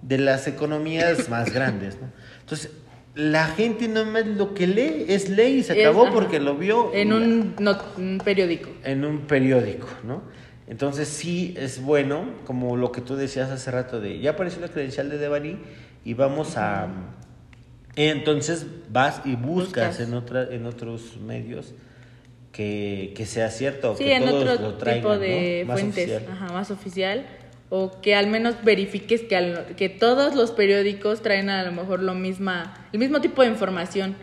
[SPEAKER 2] de las economías más grandes. ¿no? Entonces, la gente no más lo que lee es ley y se acabó porque lo vio.
[SPEAKER 1] En un, un, periódico.
[SPEAKER 2] En un periódico, ¿no? Entonces sí es bueno, como lo que tú decías hace rato de, ya apareció la credencial de Devani y vamos a... Entonces vas y buscas, En, otra, en otros medios que, que sea cierto.
[SPEAKER 1] Sí,
[SPEAKER 2] que
[SPEAKER 1] en todos otro lo traigan, tipo de más fuentes, oficial. Ajá, más oficial. O que al menos verifiques que, al, que todos los periódicos traen a lo mejor lo misma, el mismo tipo de información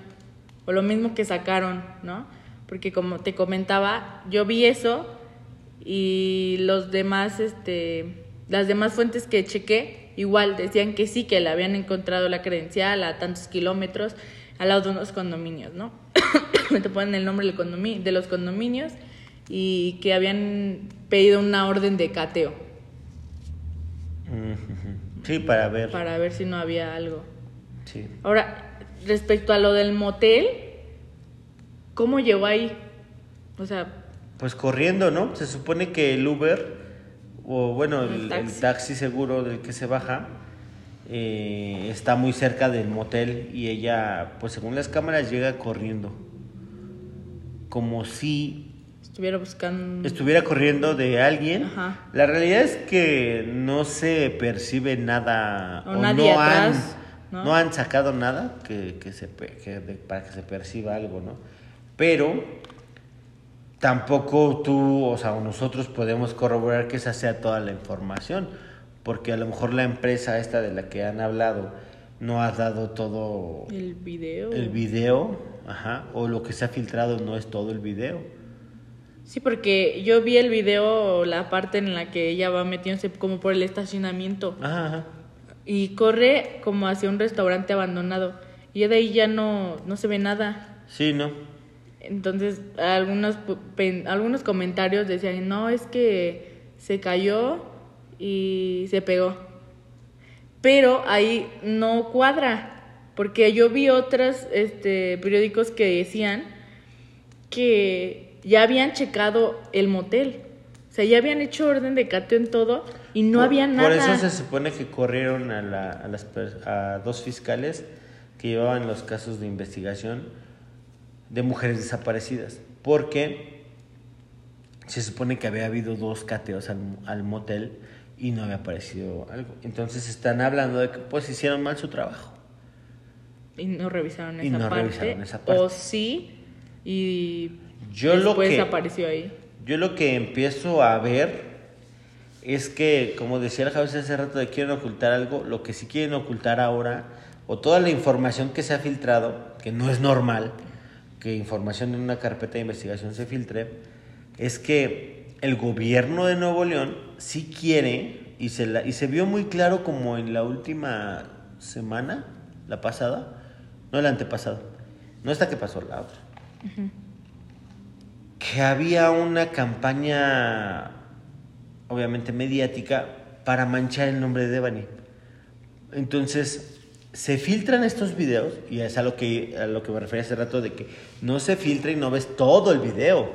[SPEAKER 1] o lo mismo que sacaron, ¿no? Porque como te comentaba, yo vi eso y los demás, este, las demás fuentes que chequé, igual decían que sí, que le habían encontrado la credencial a tantos kilómetros al lado de unos condominios, ¿no? te ponen el nombre de los condominios y que habían pedido una orden de cateo.
[SPEAKER 2] Sí, para ver.
[SPEAKER 1] Para ver si no había algo.
[SPEAKER 2] Sí.
[SPEAKER 1] Ahora, respecto a lo del motel, ¿cómo llegó ahí? O sea...
[SPEAKER 2] Pues corriendo, ¿no? Se supone que el Uber, o bueno, el, taxi. seguro del que se baja, eh, está muy cerca del motel y ella, pues según las cámaras, llega corriendo como si
[SPEAKER 1] estuviera buscando
[SPEAKER 2] estuviera corriendo de alguien la realidad es que no se percibe nada
[SPEAKER 1] o, nadie no han
[SPEAKER 2] ¿no? han sacado nada que, que se que para que se perciba algo no pero tampoco tú o sea nosotros podemos corroborar que esa sea toda la información porque a lo mejor la empresa esta de la que han hablado no ha dado todo
[SPEAKER 1] el video
[SPEAKER 2] el video Ajá, o lo que se ha filtrado no es todo el video.
[SPEAKER 1] Sí, porque yo vi el video, la parte en la que ella va metiéndose como por el estacionamiento.
[SPEAKER 2] Ajá,
[SPEAKER 1] Y corre como hacia un restaurante abandonado. Y de ahí ya no, no se ve nada.
[SPEAKER 2] Sí, ¿no?
[SPEAKER 1] Entonces, algunos, algunos comentarios decían, no, es que se cayó y se pegó. Pero ahí no cuadra porque yo vi otros este, periódicos que decían que ya habían checado el motel. O sea, ya habían hecho orden de cateo en todo y no había nada.
[SPEAKER 2] Por eso se supone que corrieron a, la, a, las, a dos fiscales que llevaban los casos de investigación de mujeres desaparecidas. Porque se supone que había habido dos cateos al, al motel y no había aparecido algo. Entonces están hablando de que pues hicieron mal su trabajo.
[SPEAKER 1] Y no revisaron esa, parte, O sí, y
[SPEAKER 2] yo después
[SPEAKER 1] lo que, apareció ahí.
[SPEAKER 2] Yo lo que empiezo a ver es que, como decía la cabeza hace rato de quieren ocultar algo, lo que sí quieren ocultar ahora, o toda la información que se ha filtrado, que no es normal que información en una carpeta de investigación se filtre, es que el gobierno de Nuevo León sí quiere, y se, la, y se vio muy claro como en la última semana, la pasada, no el antepasado, no esta que pasó, la otra. Que había una campaña, obviamente mediática, para manchar el nombre de Devani. Entonces, se filtran estos videos, y es a lo que, a lo que me refería hace rato, de que no se filtra y no ves todo el video,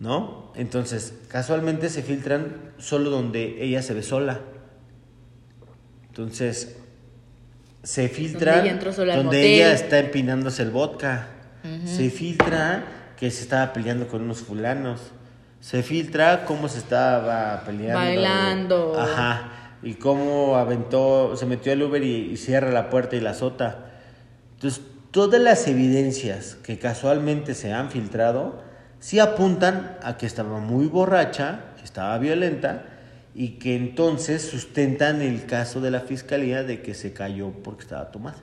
[SPEAKER 2] ¿no? Entonces, casualmente se filtran solo donde ella se ve sola. Entonces, se filtra donde ella, está empinándose el vodka. Se filtra que se estaba peleando con unos fulanos. Se filtra cómo se estaba peleando.
[SPEAKER 1] Bailando.
[SPEAKER 2] Ajá. Y cómo aventó, se metió al Uber y, cierra la puerta y la azota. Entonces, todas las evidencias que casualmente se han filtrado, sí apuntan a que estaba muy borracha, estaba violenta y que entonces sustentan el caso de la fiscalía de que se cayó porque estaba tomada.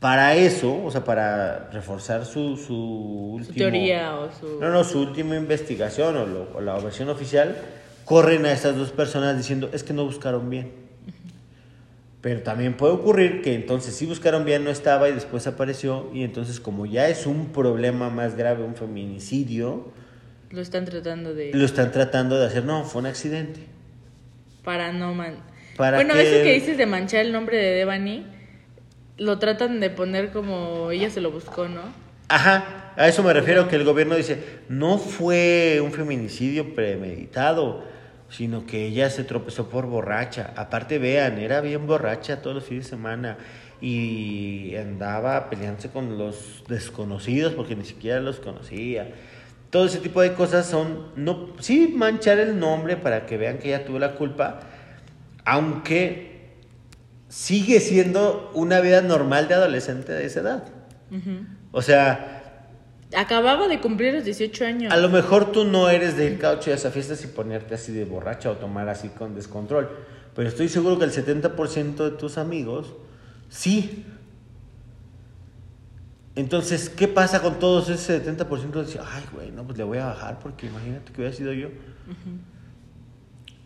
[SPEAKER 2] Para eso, o sea, para reforzar su, su último...
[SPEAKER 1] teoría o su...
[SPEAKER 2] No, no, su última investigación o, lo- o la versión oficial, corren a estas dos personas diciendo, es que no buscaron bien. Pero también puede ocurrir que entonces sí buscaron bien, no estaba y después apareció y entonces como ya es un problema más grave, un feminicidio,
[SPEAKER 1] Lo están tratando de...
[SPEAKER 2] lo están tratando de hacer, no, fue un accidente.
[SPEAKER 1] Para no man...
[SPEAKER 2] Para
[SPEAKER 1] bueno,
[SPEAKER 2] que-
[SPEAKER 1] eso que dices de manchar el nombre de Devani, lo tratan de poner como ella se lo buscó, ¿no?
[SPEAKER 2] Ajá, a eso me refiero que el gobierno dice, no fue un feminicidio premeditado, sino que ella se tropezó por borracha. Aparte, vean, era bien borracha todos los fines de semana y andaba peleándose con los desconocidos porque ni siquiera los conocía. Todo ese tipo de cosas son, no, sí, manchar el nombre para que vean que ella tuvo la culpa, aunque sigue siendo una vida normal de adolescente de esa edad. O sea,
[SPEAKER 1] Acababa de cumplir los 18 años.
[SPEAKER 2] a lo mejor tú no eres de ir cada ocho días a fiestas y ponerte así de borracha o tomar así con descontrol. Pero estoy seguro que el 70% de tus amigos sí. Entonces, ¿qué pasa con todos ese 70% dice, ay, güey, no, pues le voy a bajar porque imagínate que hubiera sido yo.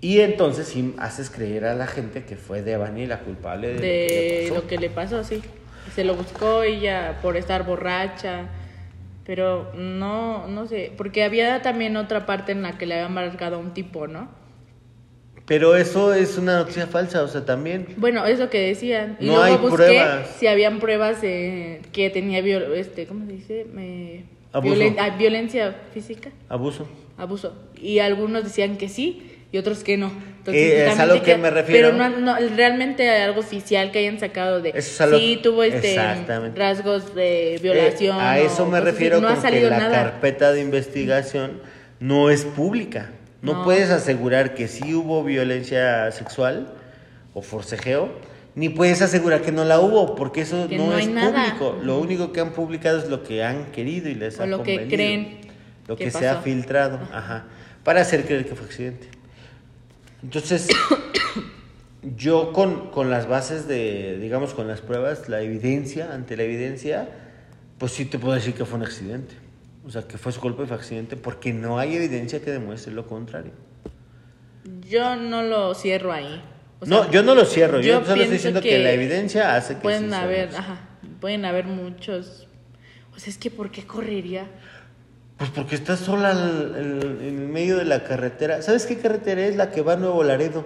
[SPEAKER 2] Y entonces sí haces creer a la gente que fue Devani la culpable de,
[SPEAKER 1] de
[SPEAKER 2] lo
[SPEAKER 1] lo
[SPEAKER 2] que
[SPEAKER 1] que le pasó, sí. Se lo buscó ella por estar borracha. Pero no, no sé. Porque había también otra parte en la que le habían marcado a un tipo, ¿no?
[SPEAKER 2] Pero eso es una noticia falsa, o sea, también
[SPEAKER 1] Bueno, es lo que decían. Y
[SPEAKER 2] No
[SPEAKER 1] luego
[SPEAKER 2] hay
[SPEAKER 1] busqué
[SPEAKER 2] pruebas.
[SPEAKER 1] si habían pruebas eh, que tenía viol este, ¿cómo se dice? Me-
[SPEAKER 2] Abuso.
[SPEAKER 1] violen- ah, violencia física,
[SPEAKER 2] abuso.
[SPEAKER 1] abuso. Y algunos decían que sí y otros que no.
[SPEAKER 2] Eh, es a lo que me refiero.
[SPEAKER 1] Pero no, no, realmente algo oficial que hayan sacado de
[SPEAKER 2] Eso es a lo-
[SPEAKER 1] sí tuvo este rasgos de violación.
[SPEAKER 2] Eh, a eso
[SPEAKER 1] o
[SPEAKER 2] me refiero
[SPEAKER 1] No
[SPEAKER 2] con que la
[SPEAKER 1] nada.
[SPEAKER 2] carpeta de investigación no es pública. No,
[SPEAKER 1] No.
[SPEAKER 2] puedes asegurar que sí hubo violencia sexual o forcejeo, ni puedes asegurar que no la hubo, porque eso
[SPEAKER 1] Que
[SPEAKER 2] no, es
[SPEAKER 1] nada.
[SPEAKER 2] público. Lo único que han publicado es lo que han querido y les
[SPEAKER 1] O
[SPEAKER 2] ha
[SPEAKER 1] lo que creen
[SPEAKER 2] Lo
[SPEAKER 1] que
[SPEAKER 2] que, se ha filtrado, ajá, para hacer creer que fue accidente. Entonces, yo con, con las bases de, digamos, con las pruebas, la evidencia, ante la evidencia, pues sí te puedo decir que fue un accidente. O sea, que fue su culpa y fue accidente, porque no hay evidencia que demuestre lo contrario.
[SPEAKER 1] Yo no lo cierro ahí. O
[SPEAKER 2] no,
[SPEAKER 1] sea,
[SPEAKER 2] yo no lo cierro, yo,
[SPEAKER 1] yo
[SPEAKER 2] solo estoy diciendo que,
[SPEAKER 1] que
[SPEAKER 2] la evidencia hace que
[SPEAKER 1] pueden haber, ajá, pueden haber muchos. O sea, es que ¿por qué correría?
[SPEAKER 2] Pues porque estás sola en el medio de la carretera. ¿Sabes qué carretera es la que va a Nuevo Laredo?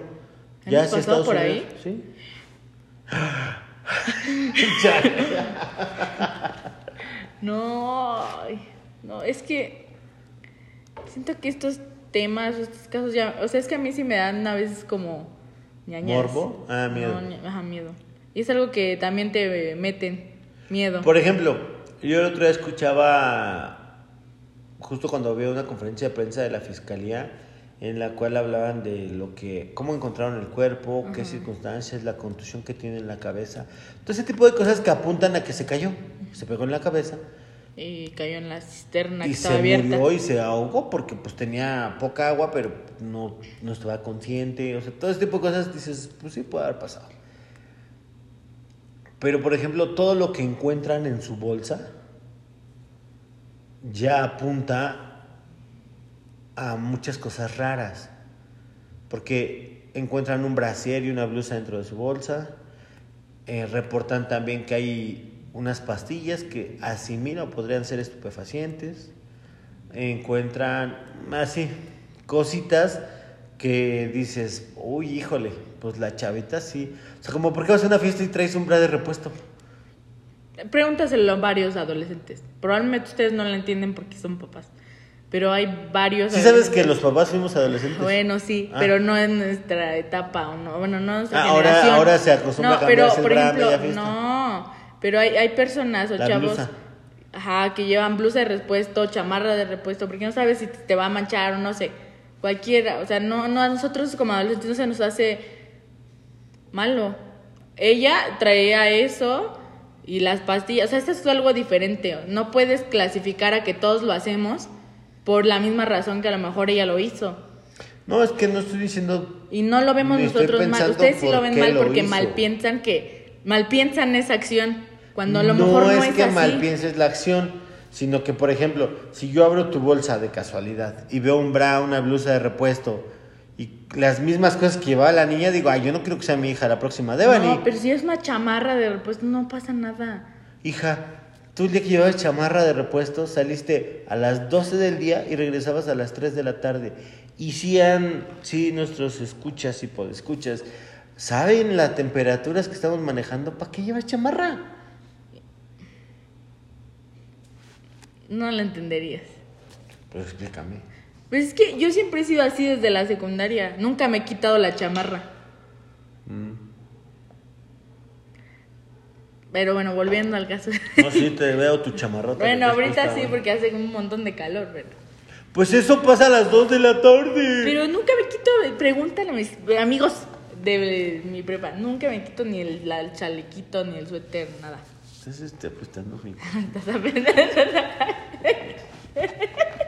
[SPEAKER 1] ¿Hemos
[SPEAKER 2] hacia
[SPEAKER 1] pasado
[SPEAKER 2] Estados
[SPEAKER 1] por
[SPEAKER 2] Unidos. Sí.
[SPEAKER 1] No, no, es que siento que estos temas, estos casos ya, o sea, es que a mí sí me dan a veces como ñañas.
[SPEAKER 2] ¿Morbo? Ah, miedo.
[SPEAKER 1] No, ajá, miedo. Y es algo que también te meten, miedo.
[SPEAKER 2] Por ejemplo, yo el otro día escuchaba, justo cuando había una conferencia de prensa de la fiscalía, en la cual hablaban de lo que, cómo encontraron el cuerpo, qué circunstancias, la contusión que tiene en la cabeza. Todo ese tipo de cosas que apuntan a que se cayó, se pegó en la cabeza
[SPEAKER 1] Y cayó en la cisterna que
[SPEAKER 2] y
[SPEAKER 1] estaba
[SPEAKER 2] se
[SPEAKER 1] abierta.
[SPEAKER 2] murió y se ahogó porque pues tenía poca agua, pero no, no estaba consciente. O sea, todo ese tipo de cosas dices, pues sí puede haber pasado. Pero por ejemplo, todo lo que encuentran en su bolsa ya apunta a muchas cosas raras. Porque encuentran un brasier y una blusa dentro de su bolsa. Eh, reportan también que hay unas pastillas que asimilan o podrían ser estupefacientes. Encuentran así cositas que dices, uy, híjole, pues la chavita sí. O sea, como, ¿por qué vas a una fiesta y traes un bra de repuesto?
[SPEAKER 1] Pregúntaselo a varios adolescentes. Probablemente ustedes no lo entienden porque son papás. Pero hay varios.
[SPEAKER 2] ¿Sí sabes que los papás fuimos adolescentes?
[SPEAKER 1] Bueno, sí,
[SPEAKER 2] Ah.
[SPEAKER 1] pero no en nuestra etapa, o no, bueno, no
[SPEAKER 2] Ah, ahora- ahora se acostumbra
[SPEAKER 1] no,
[SPEAKER 2] a
[SPEAKER 1] pero, por ejemplo, no, pero hay, hay personas o
[SPEAKER 2] La
[SPEAKER 1] chavos,
[SPEAKER 2] blusa.
[SPEAKER 1] ajá, que llevan blusa de repuesto, chamarra de repuesto, porque no sabes si te va a manchar o no sé, cualquiera, o sea, no, no a nosotros como adolescentes no se nos hace malo. Ella traía eso y las pastillas, o sea, esto es algo diferente, no puedes clasificar a que todos lo hacemos por la misma razón que a lo mejor ella lo hizo.
[SPEAKER 2] No, es que no estoy diciendo...
[SPEAKER 1] Y no lo vemos nosotros mal. Ustedes sí lo ven mal porque mal piensan que mal piensan esa acción. Cuando a lo mejor no
[SPEAKER 2] es,
[SPEAKER 1] es
[SPEAKER 2] que
[SPEAKER 1] así.
[SPEAKER 2] mal pienses la acción, sino que, por ejemplo, si yo abro tu bolsa de casualidad y veo un bra, una blusa de repuesto y las mismas cosas que llevaba la niña, digo, ay, yo no quiero que sea mi hija la próxima Devani.
[SPEAKER 1] No, pero si es una chamarra de repuesto, no pasa nada.
[SPEAKER 2] Hija, tú el día que llevabas chamarra de repuesto saliste a las 12 del día y regresabas a las 3 de la tarde. Y si han, sí, nuestros escuchas y podescuchas, ¿saben las temperaturas que estamos manejando? ¿Para qué llevas chamarra?
[SPEAKER 1] No lo entenderías.
[SPEAKER 2] Pues explícame.
[SPEAKER 1] Pues es que yo siempre he sido así desde la secundaria. Nunca me he quitado la chamarra. Pero bueno, volviendo al caso.
[SPEAKER 2] No, sí, te veo tu chamarrota.
[SPEAKER 1] bueno, ahorita sí,
[SPEAKER 2] bueno.
[SPEAKER 1] porque hace un montón de calor, ¿verdad?
[SPEAKER 2] Pues eso pasa a las 2 de la tarde.
[SPEAKER 1] Pero nunca me quito, pregúntale a mis amigos de mi prepa, nunca me quito ni el, la- el chalequito, ni el suéter, nada.
[SPEAKER 2] Entonces te apostando mi.
[SPEAKER 1] Estás apenas-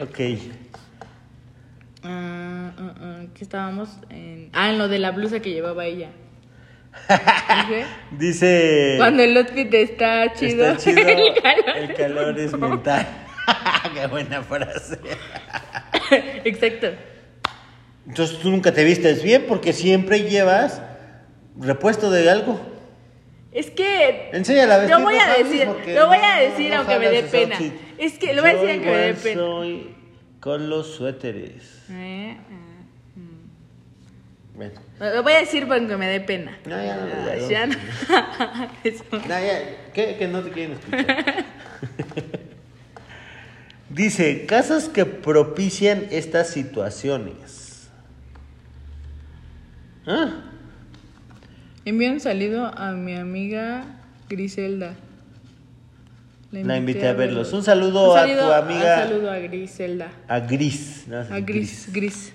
[SPEAKER 2] Ok.
[SPEAKER 1] Ah, ah, ah, ¿Qué estábamos? En... Ah, en lo de la blusa que llevaba ella.
[SPEAKER 2] Dice.
[SPEAKER 1] Cuando el outfit está chido.
[SPEAKER 2] Está chido.
[SPEAKER 1] el calor.
[SPEAKER 2] El calor es mental. Qué buena frase.
[SPEAKER 1] Exacto.
[SPEAKER 2] Entonces tú nunca te vistes bien porque siempre llevas repuesto de algo.
[SPEAKER 1] Es que.
[SPEAKER 2] Enséñala vestir,
[SPEAKER 1] Lo voy a decir, lo voy a decir
[SPEAKER 2] no
[SPEAKER 1] aunque me dé pena. Es que lo voy a decir aunque me dé pena.
[SPEAKER 2] soy con los suéteres.
[SPEAKER 1] Eh,
[SPEAKER 2] Bueno.
[SPEAKER 1] eh. Lo voy a decir aunque me dé pena.
[SPEAKER 2] No, ya no, ya,
[SPEAKER 1] ya
[SPEAKER 2] no.
[SPEAKER 1] no. Eso.
[SPEAKER 2] No, ya, ¿qué? Que no te quieren escuchar. Dice, casos que propician estas situaciones. Ah,
[SPEAKER 1] Envío un saludo a mi amiga Griselda.
[SPEAKER 2] la invité a verlos. Un saludo,
[SPEAKER 1] Un
[SPEAKER 2] a tu amiga,
[SPEAKER 1] Un saludo a Griselda.
[SPEAKER 2] a Gris. ¿no?
[SPEAKER 1] A Gris, Gris.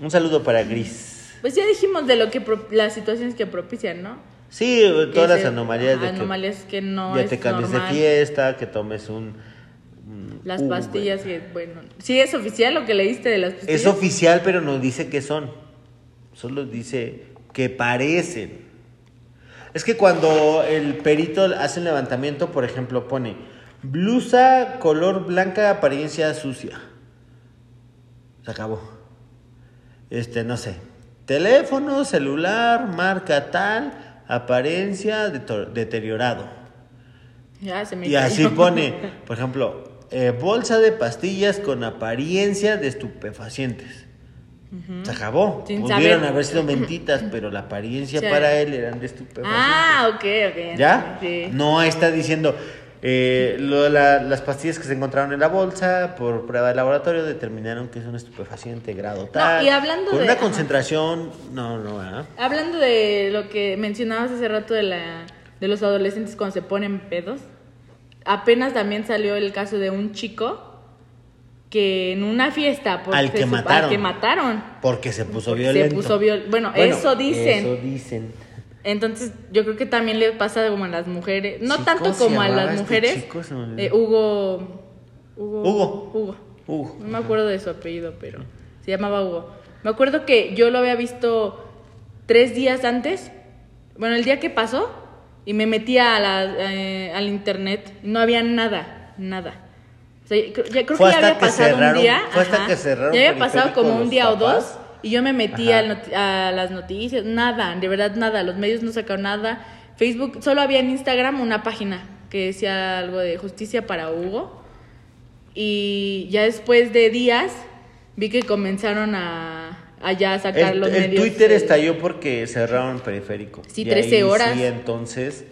[SPEAKER 2] Un saludo para Gris.
[SPEAKER 1] Pues ya dijimos de lo que pro- las situaciones que propician, ¿no?
[SPEAKER 2] Sí, todas las anomalías de
[SPEAKER 1] anomalías que, no
[SPEAKER 2] ya
[SPEAKER 1] es
[SPEAKER 2] te cambies
[SPEAKER 1] normal.
[SPEAKER 2] de fiesta, que tomes un... un
[SPEAKER 1] Las
[SPEAKER 2] Uber.
[SPEAKER 1] pastillas que, bueno, sí es oficial lo que leíste de las pastillas.
[SPEAKER 2] Es oficial, pero no dice qué son. Solo dice que parecen. Es que cuando el perito hace el levantamiento, por ejemplo, pone blusa color blanca, apariencia sucia. Se acabó. Este, no sé. Teléfono, celular, marca tal, apariencia deteriorado.
[SPEAKER 1] Ya se me
[SPEAKER 2] Y así pone, por ejemplo, eh, bolsa de pastillas con apariencia de estupefacientes. Se acabó.
[SPEAKER 1] Sin
[SPEAKER 2] Pudieron
[SPEAKER 1] saber.
[SPEAKER 2] haber sido mentitas, pero la apariencia
[SPEAKER 1] Sí.
[SPEAKER 2] para él eran de estupefacientes.
[SPEAKER 1] Ah, ok, ok.
[SPEAKER 2] ¿Ya?
[SPEAKER 1] Sí.
[SPEAKER 2] No está diciendo eh, lo la- las pastillas que se encontraron en la bolsa por prueba de laboratorio determinaron que es un estupefaciente grado tal.
[SPEAKER 1] y hablando
[SPEAKER 2] con
[SPEAKER 1] de-
[SPEAKER 2] una concentración, no, no, ¿verdad?
[SPEAKER 1] Hablando de lo que mencionabas hace rato de, la, de los adolescentes cuando se ponen pedos, apenas también salió el caso de un chico que en una fiesta por-
[SPEAKER 2] Al que mataron.
[SPEAKER 1] al que mataron.
[SPEAKER 2] Porque se puso
[SPEAKER 1] Porque se
[SPEAKER 2] violento.
[SPEAKER 1] puso viol- bueno, eso dicen.
[SPEAKER 2] Eso dicen.
[SPEAKER 1] Entonces, yo creo que también le pasa como a las mujeres, no tanto
[SPEAKER 2] ¿cómo se
[SPEAKER 1] como a las
[SPEAKER 2] este
[SPEAKER 1] mujeres.
[SPEAKER 2] chico? Me.
[SPEAKER 1] Eh, Hugo, Hugo.
[SPEAKER 2] Hugo.
[SPEAKER 1] Hugo.
[SPEAKER 2] Hugo.
[SPEAKER 1] No me acuerdo de su apellido, pero se llamaba Hugo. Me acuerdo que yo lo había visto tres días antes, bueno, el día que pasó, y me metía a la, eh, al internet no había nada, nada. Sea, ya creo
[SPEAKER 2] Fue
[SPEAKER 1] que ya había pasado
[SPEAKER 2] cerraron-
[SPEAKER 1] un día.
[SPEAKER 2] fue hasta
[SPEAKER 1] ajá.
[SPEAKER 2] que cerraron
[SPEAKER 1] Ya había pasado como un día o dos. Y yo me metí noti- a las noticias, nada, de verdad nada, los medios no sacaron nada. Facebook, solo había en Instagram una página que decía algo de justicia para Hugo. Y ya después de días vi que comenzaron a, a ya sacar
[SPEAKER 2] El,
[SPEAKER 1] los
[SPEAKER 2] el
[SPEAKER 1] medios.
[SPEAKER 2] Twitter
[SPEAKER 1] eh,
[SPEAKER 2] estalló porque cerraron periférico.
[SPEAKER 1] Sí,
[SPEAKER 2] Y
[SPEAKER 1] 13
[SPEAKER 2] ahí
[SPEAKER 1] horas.
[SPEAKER 2] Sí, entonces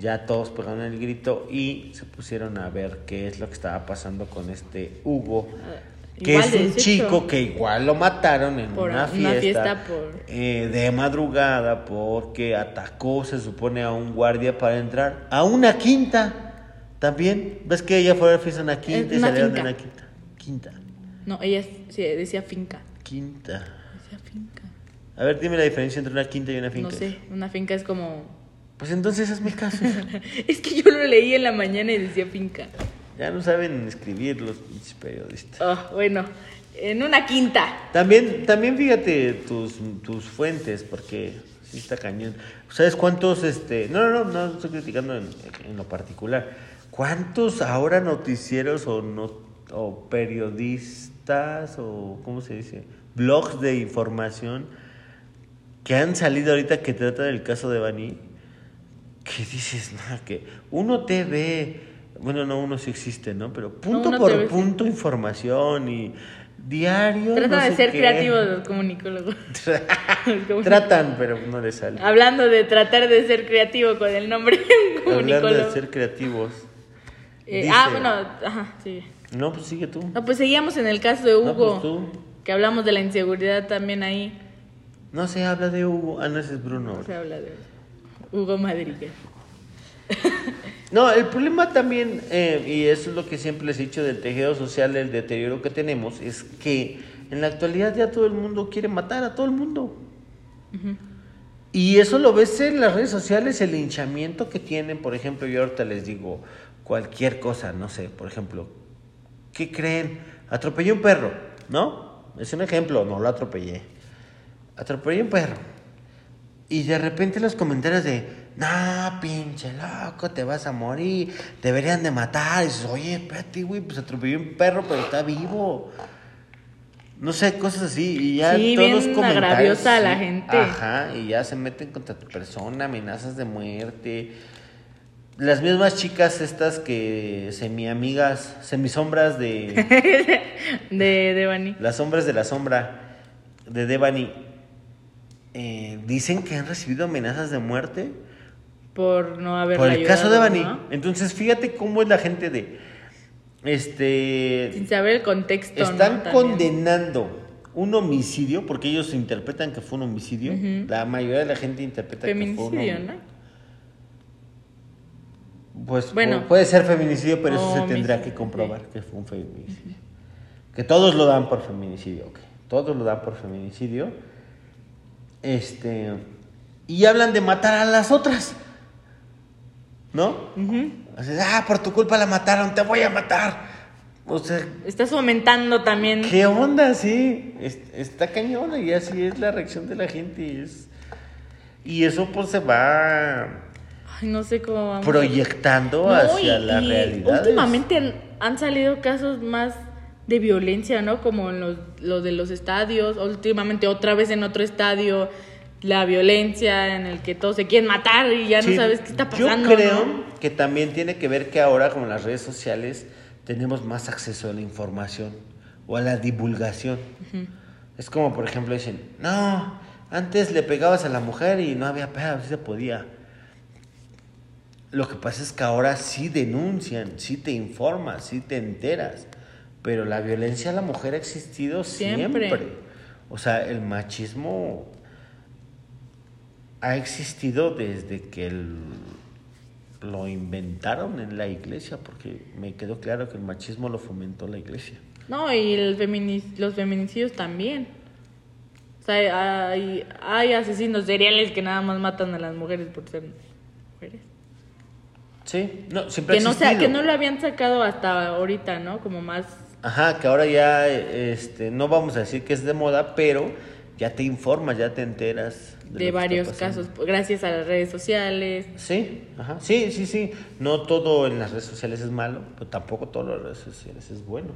[SPEAKER 2] ya todos pegaron el grito y se pusieron a ver qué es lo que estaba pasando con este Hugo. Que
[SPEAKER 1] igual
[SPEAKER 2] es un
[SPEAKER 1] 18.
[SPEAKER 2] chico que igual lo mataron en
[SPEAKER 1] Por
[SPEAKER 2] una
[SPEAKER 1] una
[SPEAKER 2] fiesta,
[SPEAKER 1] fiesta por-
[SPEAKER 2] eh, de madrugada porque atacó, se supone, a un guardia para entrar a una quinta. También, ¿ves que ella fue a la fiesta a una quinta y
[SPEAKER 1] una
[SPEAKER 2] salieron de una quinta? Quinta,
[SPEAKER 1] No, ella sí, decía finca.
[SPEAKER 2] quinta.
[SPEAKER 1] Decía finca.
[SPEAKER 2] A ver, dime la diferencia entre una quinta y una finca.
[SPEAKER 1] No sé, una finca es como...
[SPEAKER 2] Pues entonces hazme caso.
[SPEAKER 1] Es que yo lo leí en la mañana y decía finca.
[SPEAKER 2] ya no saben escribir los periodistas.
[SPEAKER 1] Ah, bueno, en una quinta.
[SPEAKER 2] También, también fíjate tus, tus fuentes, porque sí está cañón. ¿Sabes cuántos, este, no, no, no, no estoy criticando en, en lo particular. ¿Cuántos ahora noticieros o, no, o periodistas o, ¿cómo se dice? Blogs de información que han salido ahorita que tratan del caso de Bani, que dices, nada, que uno te ve, bueno, no, uno sí existe, ¿no? Pero punto por
[SPEAKER 1] sí.
[SPEAKER 2] punto información y diario.
[SPEAKER 1] Trata
[SPEAKER 2] no
[SPEAKER 1] de
[SPEAKER 2] sé
[SPEAKER 1] ser
[SPEAKER 2] qué.
[SPEAKER 1] creativos los comunicólogos.
[SPEAKER 2] Tratan, pero no les sale.
[SPEAKER 1] Hablando de tratar de ser creativo con el nombre
[SPEAKER 2] Hablando de ser creativos.
[SPEAKER 1] Eh,
[SPEAKER 2] dice-
[SPEAKER 1] ah, bueno, ajá, sí.
[SPEAKER 2] No, pues sigue tú.
[SPEAKER 1] No, pues seguíamos en el caso de
[SPEAKER 2] No,
[SPEAKER 1] Hugo,
[SPEAKER 2] pues tú.
[SPEAKER 1] que hablamos de la inseguridad también ahí.
[SPEAKER 2] No se habla de Hugo. Ah, no, ese es Bruno.
[SPEAKER 1] No se habla de Hugo Madrid.
[SPEAKER 2] No, el problema también, eh, y eso es lo que siempre les he dicho del tejido social, del deterioro que tenemos, es que en la actualidad ya todo el mundo quiere matar a todo el mundo. Y eso lo ves en las redes sociales, el linchamiento que tienen, por ejemplo, yo ahorita les digo cualquier cosa, no sé, por ejemplo, ¿qué creen? Atropellé un perro, ¿no? Es un ejemplo, no lo atropellé. Atropellé un perro. Y de repente los comentarios de, no, pinche loco, te vas a morir, deberían de matar. Y dices, oye, espérate, güey, pues atropellé un perro, pero está vivo. No sé, cosas así. Y ya
[SPEAKER 1] Sí,
[SPEAKER 2] todos
[SPEAKER 1] bien
[SPEAKER 2] los comentarios.
[SPEAKER 1] agraviosa la gente.
[SPEAKER 2] Ajá, y ya se meten contra tu persona, amenazas de muerte. Las mismas chicas estas que semi amigas, semisombras de
[SPEAKER 1] De Devani.
[SPEAKER 2] las sombras de la sombra de Devani eh, dicen que han recibido amenazas de muerte
[SPEAKER 1] Por no haberla
[SPEAKER 2] por el caso de.
[SPEAKER 1] ¿no?
[SPEAKER 2] Entonces, fíjate cómo es la gente de este
[SPEAKER 1] Sin saber el contexto.
[SPEAKER 2] están condenando un homicidio porque ellos interpretan que fue un homicidio. La mayoría de la gente interpreta que fue un
[SPEAKER 1] Feminicidio,
[SPEAKER 2] hom-
[SPEAKER 1] ¿no?
[SPEAKER 2] Pues
[SPEAKER 1] Bueno.
[SPEAKER 2] pu- puede ser feminicidio, pero eso se
[SPEAKER 1] Homicidio,
[SPEAKER 2] tendrá que comprobar que fue un feminicidio. Que todos lo dan por feminicidio, ok. Todos lo dan por feminicidio. Este. Y hablan de matar a las otras. ¿No? Así, ah, por tu culpa la mataron, te voy a matar. O sea,
[SPEAKER 1] Estás fomentando también.
[SPEAKER 2] ¿qué onda? Sí, es- está cañona y así es la reacción de la gente. Y, es- y eso pues se va
[SPEAKER 1] Ay, no sé cómo vamos.
[SPEAKER 2] proyectando
[SPEAKER 1] No,
[SPEAKER 2] hacia
[SPEAKER 1] y-
[SPEAKER 2] la
[SPEAKER 1] y
[SPEAKER 2] realidad.
[SPEAKER 1] Últimamente han salido casos más de violencia, ¿no? Como en los, los de los estadios. Últimamente otra vez en otro estadio la violencia en el que todos se quieren matar y ya
[SPEAKER 2] Sí,
[SPEAKER 1] no sabes qué está pasando.
[SPEAKER 2] Yo creo
[SPEAKER 1] ¿no?
[SPEAKER 2] que también tiene que ver que ahora con las redes sociales tenemos más acceso a la información o a la divulgación. Es como, por ejemplo, dicen, no, antes le pegabas a la mujer y no había pedo, sí se podía. Lo que pasa es que ahora sí denuncian, sí te informas, sí te enteras. Pero la violencia a la mujer ha existido siempre.
[SPEAKER 1] Siempre.
[SPEAKER 2] O sea, el machismo ha existido desde que el- lo inventaron en la iglesia, porque me quedó claro que el machismo lo fomentó la iglesia.
[SPEAKER 1] No, y el femini- los feminicidios también. O sea, hay, hay asesinos seriales que nada más matan a las mujeres por ser mujeres.
[SPEAKER 2] Sí, no, siempre
[SPEAKER 1] Que
[SPEAKER 2] ha
[SPEAKER 1] no, sea, que no lo habían sacado hasta ahorita, ¿no? Como más...
[SPEAKER 2] Ajá, que ahora ya, este, no vamos a decir que es de moda, pero ya te informas, ya te enteras.
[SPEAKER 1] de
[SPEAKER 2] está
[SPEAKER 1] varios casos, gracias a las redes sociales.
[SPEAKER 2] Sí, ajá, sí, sí, sí. No todo en las redes sociales es malo, pero tampoco todo en las redes sociales es bueno.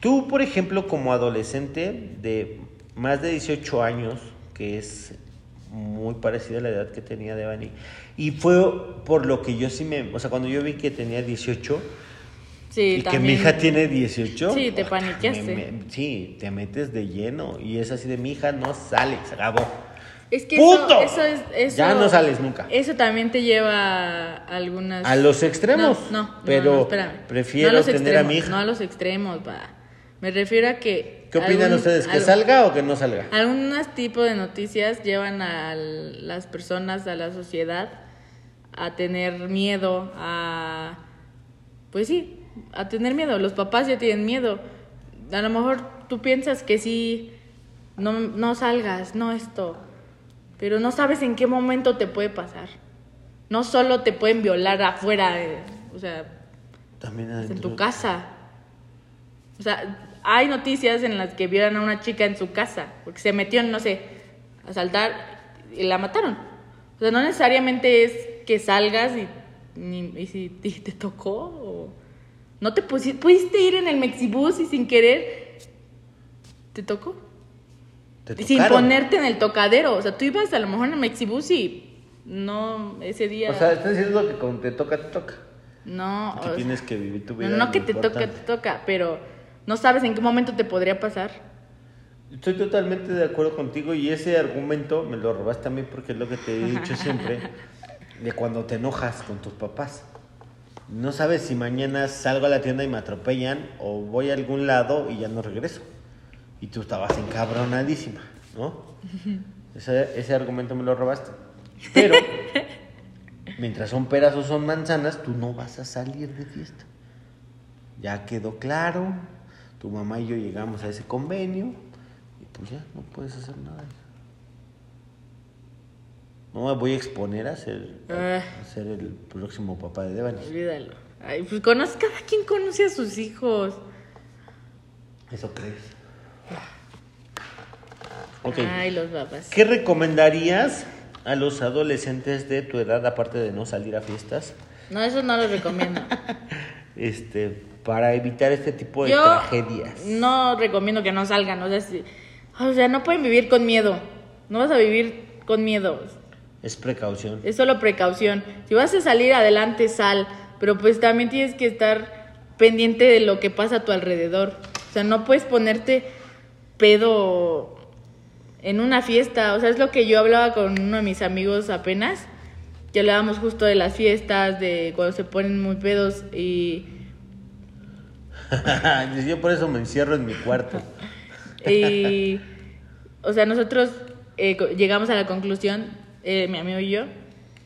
[SPEAKER 2] Tú, por ejemplo, como adolescente de más de 18 años, que es muy parecida a la edad que tenía Devani, y fue por lo que yo sí me, o sea, cuando yo vi que tenía 18
[SPEAKER 1] Sí,
[SPEAKER 2] y que
[SPEAKER 1] también.
[SPEAKER 2] mi hija tiene 18,
[SPEAKER 1] Sí, te paniqueaste.
[SPEAKER 2] me- me- sí, te metes de lleno y es así de mi hija no sale, se acabó.
[SPEAKER 1] Es que
[SPEAKER 2] ¡Puto!
[SPEAKER 1] eso, eso es... Eso,
[SPEAKER 2] Ya no sales nunca.
[SPEAKER 1] Eso también te lleva a algunas...
[SPEAKER 2] A los extremos.
[SPEAKER 1] No, no,
[SPEAKER 2] pero
[SPEAKER 1] no, espérame.
[SPEAKER 2] prefiero
[SPEAKER 1] No a los
[SPEAKER 2] tener a
[SPEAKER 1] extremos,
[SPEAKER 2] mi hija.
[SPEAKER 1] No a los extremos, va. Me refiero a que...
[SPEAKER 2] ¿Qué opinan
[SPEAKER 1] algún-
[SPEAKER 2] ustedes? ¿Que
[SPEAKER 1] algo-
[SPEAKER 2] salga o que no salga?
[SPEAKER 1] Algunos tipos de noticias llevan a las personas, a la sociedad, a tener miedo, a... Pues sí, a tener miedo. Los papás ya tienen miedo. A lo mejor tú piensas que sí, no, no salgas, no esto, pero no sabes en qué momento te puede pasar. No solo te pueden violar afuera, o sea,
[SPEAKER 2] También
[SPEAKER 1] en tu casa. O sea, hay noticias en las que violan a una chica en su casa, porque se metió, en, no sé, asaltar y la mataron. O sea, no necesariamente es que salgas y, ni- y si y te tocó o no te pusi- pudiste ir en el Mexibus y sin querer te tocó.
[SPEAKER 2] Te
[SPEAKER 1] Y sin ponerte en el tocadero. O sea, tú ibas a lo mejor en el Mexibus y no ese día.
[SPEAKER 2] O sea, estás diciendo que cuando te toca, te toca.
[SPEAKER 1] no.
[SPEAKER 2] Que
[SPEAKER 1] o sea,
[SPEAKER 2] tienes que vivir tu vida.
[SPEAKER 1] no, no que te toca, te toca, pero no sabes en qué momento te podría pasar.
[SPEAKER 2] Estoy totalmente de acuerdo contigo y ese argumento me lo robaste a mí porque es lo que te he dicho siempre de cuando te enojas con tus papás. No sabes si mañana salgo a la tienda y me atropellan o voy a algún lado y ya no regreso. Y tú estabas encabronadísima, ¿no? Ese, ese argumento me lo robaste. Pero, mientras son peras o son manzanas, tú no vas a salir de fiesta. Ya quedó claro, tu mamá y yo llegamos a ese convenio y pues ya no puedes hacer nada. No me voy a exponer a ser,
[SPEAKER 1] Ah.
[SPEAKER 2] a ser el próximo papá de Devani.
[SPEAKER 1] Olvídalo. Ay, pues conoce, cada quien conoce a sus hijos.
[SPEAKER 2] ¿Eso crees? Ok.
[SPEAKER 1] Ay, los papás.
[SPEAKER 2] ¿Qué recomendarías a los adolescentes de tu edad, aparte de no salir a fiestas,
[SPEAKER 1] No, eso no lo recomiendo.
[SPEAKER 2] este, para evitar este tipo de
[SPEAKER 1] Yo
[SPEAKER 2] tragedias?
[SPEAKER 1] no recomiendo que no salgan. O sea, si- o sea, no pueden vivir con miedo. No vas a vivir con miedo.
[SPEAKER 2] Es precaución.
[SPEAKER 1] Es solo precaución. Si vas a salir adelante, sal. Pero pues también tienes que estar pendiente de lo que pasa a tu alrededor. O sea, no puedes ponerte pedo en una fiesta. O sea, es lo que yo hablaba con uno de mis amigos apenas. Que hablábamos justo de las fiestas, de cuando se ponen muy pedos y...
[SPEAKER 2] Yo por eso me encierro en mi cuarto.
[SPEAKER 1] Y, o sea, nosotros eh, llegamos a la conclusión, eh, mi amigo y yo,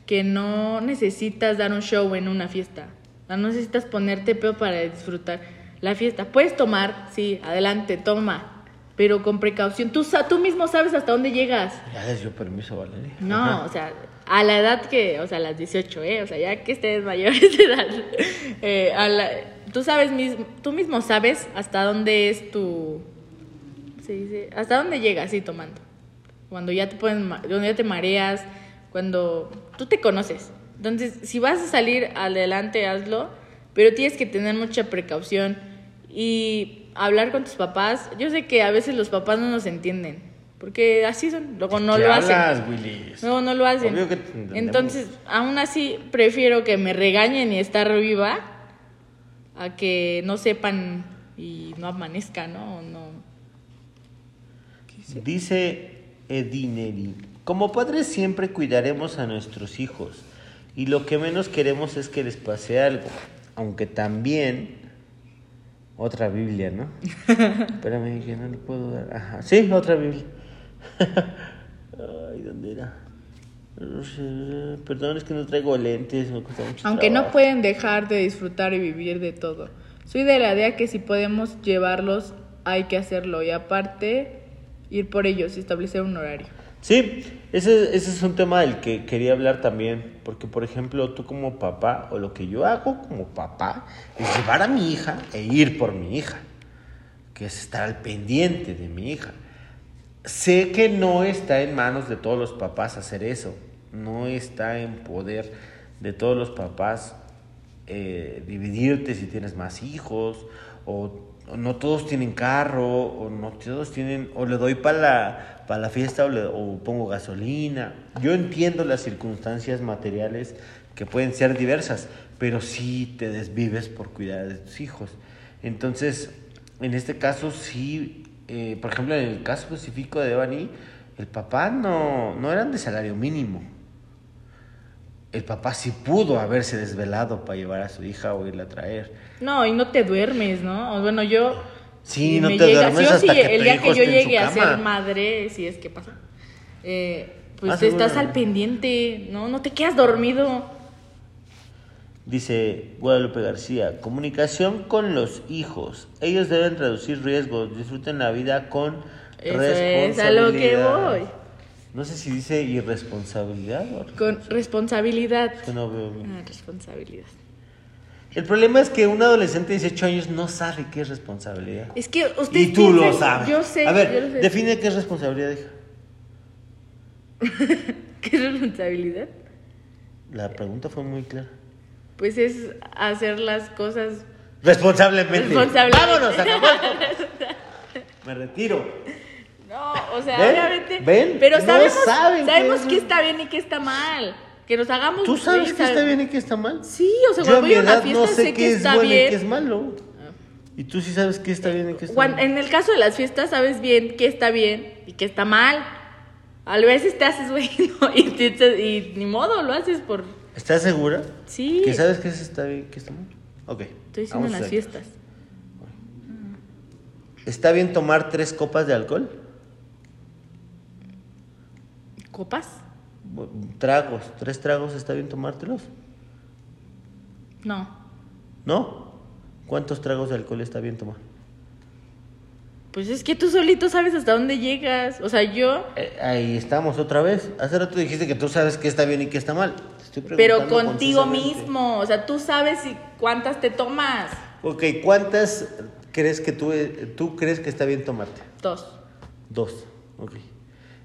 [SPEAKER 1] que no necesitas dar un show en una fiesta. No necesitas ponerte peor para disfrutar la fiesta. Puedes tomar, sí, adelante, toma, pero con precaución. Tú, sa- tú mismo sabes hasta dónde llegas.
[SPEAKER 2] Ya les dio permiso, Valeria.
[SPEAKER 1] No, o sea, a la edad que, o sea, a las 18, ¿eh? O sea, ya que estés mayores de edad, eh, a la- tú sabes, mismo, tú mismo sabes hasta dónde es tu, se dice, hasta dónde llegas, sí, tomando. Cuando ya te ponen, ma- cuando ya te mareas, cuando tú te conoces. Entonces, si vas a salir adelante, hazlo, pero tienes que tener mucha precaución y hablar con tus papás. Yo sé que a veces los papás no nos entienden, porque así son, luego no
[SPEAKER 2] ¿Qué
[SPEAKER 1] lo hacen.
[SPEAKER 2] hablas, Willis?
[SPEAKER 1] No, no lo hacen.
[SPEAKER 2] Obvio que.
[SPEAKER 1] Entonces, aún así, prefiero que me regañen y estar viva a que no sepan y no amanezca, ¿no? O no.
[SPEAKER 2] Dice Edineri, como padres siempre cuidaremos a nuestros hijos y lo que menos queremos es que les pase algo, aunque también otra Biblia, ¿no? Espérame que no le puedo dar. Ajá, sí, otra Biblia. Ay, ¿dónde era? Perdón, es que no traigo lentes, me cuesta mucho
[SPEAKER 1] Aunque no pueden dejar de disfrutar y vivir de todo. Soy de la idea que si podemos llevarlos, hay que hacerlo. Y aparte, ir por ellos y establecer un horario.
[SPEAKER 2] Sí, ese, ese es un tema del que quería hablar también, porque por ejemplo tú como papá, o lo que yo hago como papá, es llevar a mi hija e ir por mi hija, que es estar al pendiente de mi hija. Sé que no está en manos de todos los papás hacer eso, no está en poder de todos los papás eh, dividirte si tienes más hijos, o, no todos tienen carro, o no todos tienen, o le doy para la, para la fiesta o, le- pongo gasolina. Yo entiendo las circunstancias materiales que pueden ser diversas, pero sí te desvives por cuidar de tus hijos. Entonces, en este caso sí, eh, por ejemplo, en el caso específico de Devani, el papá no, no eran de salario mínimo el papá sí pudo haberse desvelado para llevar a su hija o irla a traer.
[SPEAKER 1] No, y no te duermes, ¿no? Bueno, yo.
[SPEAKER 2] Sí, no
[SPEAKER 1] me
[SPEAKER 2] te
[SPEAKER 1] llega-
[SPEAKER 2] duermes
[SPEAKER 1] sí
[SPEAKER 2] hasta
[SPEAKER 1] sí,
[SPEAKER 2] que
[SPEAKER 1] el día que yo llegue a ser madre, si es que pasa, eh, pues
[SPEAKER 2] Ah,
[SPEAKER 1] estás al pendiente, ¿no? No te quedas dormido.
[SPEAKER 2] Dice Guadalupe García, comunicación con los hijos. Ellos deben reducir riesgos, disfruten la vida con
[SPEAKER 1] Eso
[SPEAKER 2] responsabilidad.
[SPEAKER 1] es a lo que voy.
[SPEAKER 2] No sé si dice irresponsabilidad o
[SPEAKER 1] Con responsabilidad.
[SPEAKER 2] que no veo bien.
[SPEAKER 1] Ah, responsabilidad.
[SPEAKER 2] El problema es que un adolescente de 18 años no sabe qué es responsabilidad.
[SPEAKER 1] Es que usted
[SPEAKER 2] Y tú lo sabes.
[SPEAKER 1] Yo sé.
[SPEAKER 2] A
[SPEAKER 1] yo
[SPEAKER 2] ver,
[SPEAKER 1] lo sé.
[SPEAKER 2] define qué es responsabilidad, hija.
[SPEAKER 1] ¿Qué responsabilidad?
[SPEAKER 2] La pregunta fue muy clara.
[SPEAKER 1] Pues es hacer las cosas
[SPEAKER 2] Responsablemente.
[SPEAKER 1] Responsablemente.
[SPEAKER 2] Vámonos, esto. Me retiro.
[SPEAKER 1] No, o sea,
[SPEAKER 2] ¿Ven?
[SPEAKER 1] obviamente.
[SPEAKER 2] ¿Ven?
[SPEAKER 1] Pero
[SPEAKER 2] No
[SPEAKER 1] sabemos,
[SPEAKER 2] saben
[SPEAKER 1] sabemos
[SPEAKER 2] qué
[SPEAKER 1] qué
[SPEAKER 2] es-
[SPEAKER 1] está bien y qué está mal. Que nos hagamos.
[SPEAKER 2] ¿Tú sabes qué está bien y qué está mal?
[SPEAKER 1] Sí, o sea, cuando voy a una fiesta
[SPEAKER 2] no sé
[SPEAKER 1] sé
[SPEAKER 2] qué
[SPEAKER 1] que
[SPEAKER 2] es
[SPEAKER 1] está
[SPEAKER 2] bueno y
[SPEAKER 1] bien.
[SPEAKER 2] qué es malo. Y tú sí sabes qué está bien y qué está mal.
[SPEAKER 1] en el caso de las fiestas sabes bien qué está bien y qué está mal. A veces te haces güey ¿no? y, te- y ni modo, lo haces por...
[SPEAKER 2] ¿Estás segura?
[SPEAKER 1] Sí.
[SPEAKER 2] ¿Que sabes qué está bien y qué está mal? Ok.
[SPEAKER 1] Estoy diciendo en las fiestas.
[SPEAKER 2] ¿Está bien tomar tres copas de alcohol?
[SPEAKER 1] ¿Copas?
[SPEAKER 2] Tragos. ¿Tres tragos está bien tomártelos?
[SPEAKER 1] No.
[SPEAKER 2] ¿No? ¿Cuántos tragos de alcohol está bien tomar?
[SPEAKER 1] Pues es que tú solito sabes hasta dónde llegas. O sea, yo...
[SPEAKER 2] Eh, ahí estamos otra vez. Hace rato dijiste que tú sabes qué está bien y qué está mal. Te estoy
[SPEAKER 1] Pero
[SPEAKER 2] preguntando
[SPEAKER 1] contigo
[SPEAKER 2] concisamente.
[SPEAKER 1] mismo. O sea, tú sabes si cuántas te tomas.
[SPEAKER 2] Ok, ¿cuántas crees que tú, eh, tú crees que está bien tomarte?
[SPEAKER 1] Dos.
[SPEAKER 2] Dos. Ok.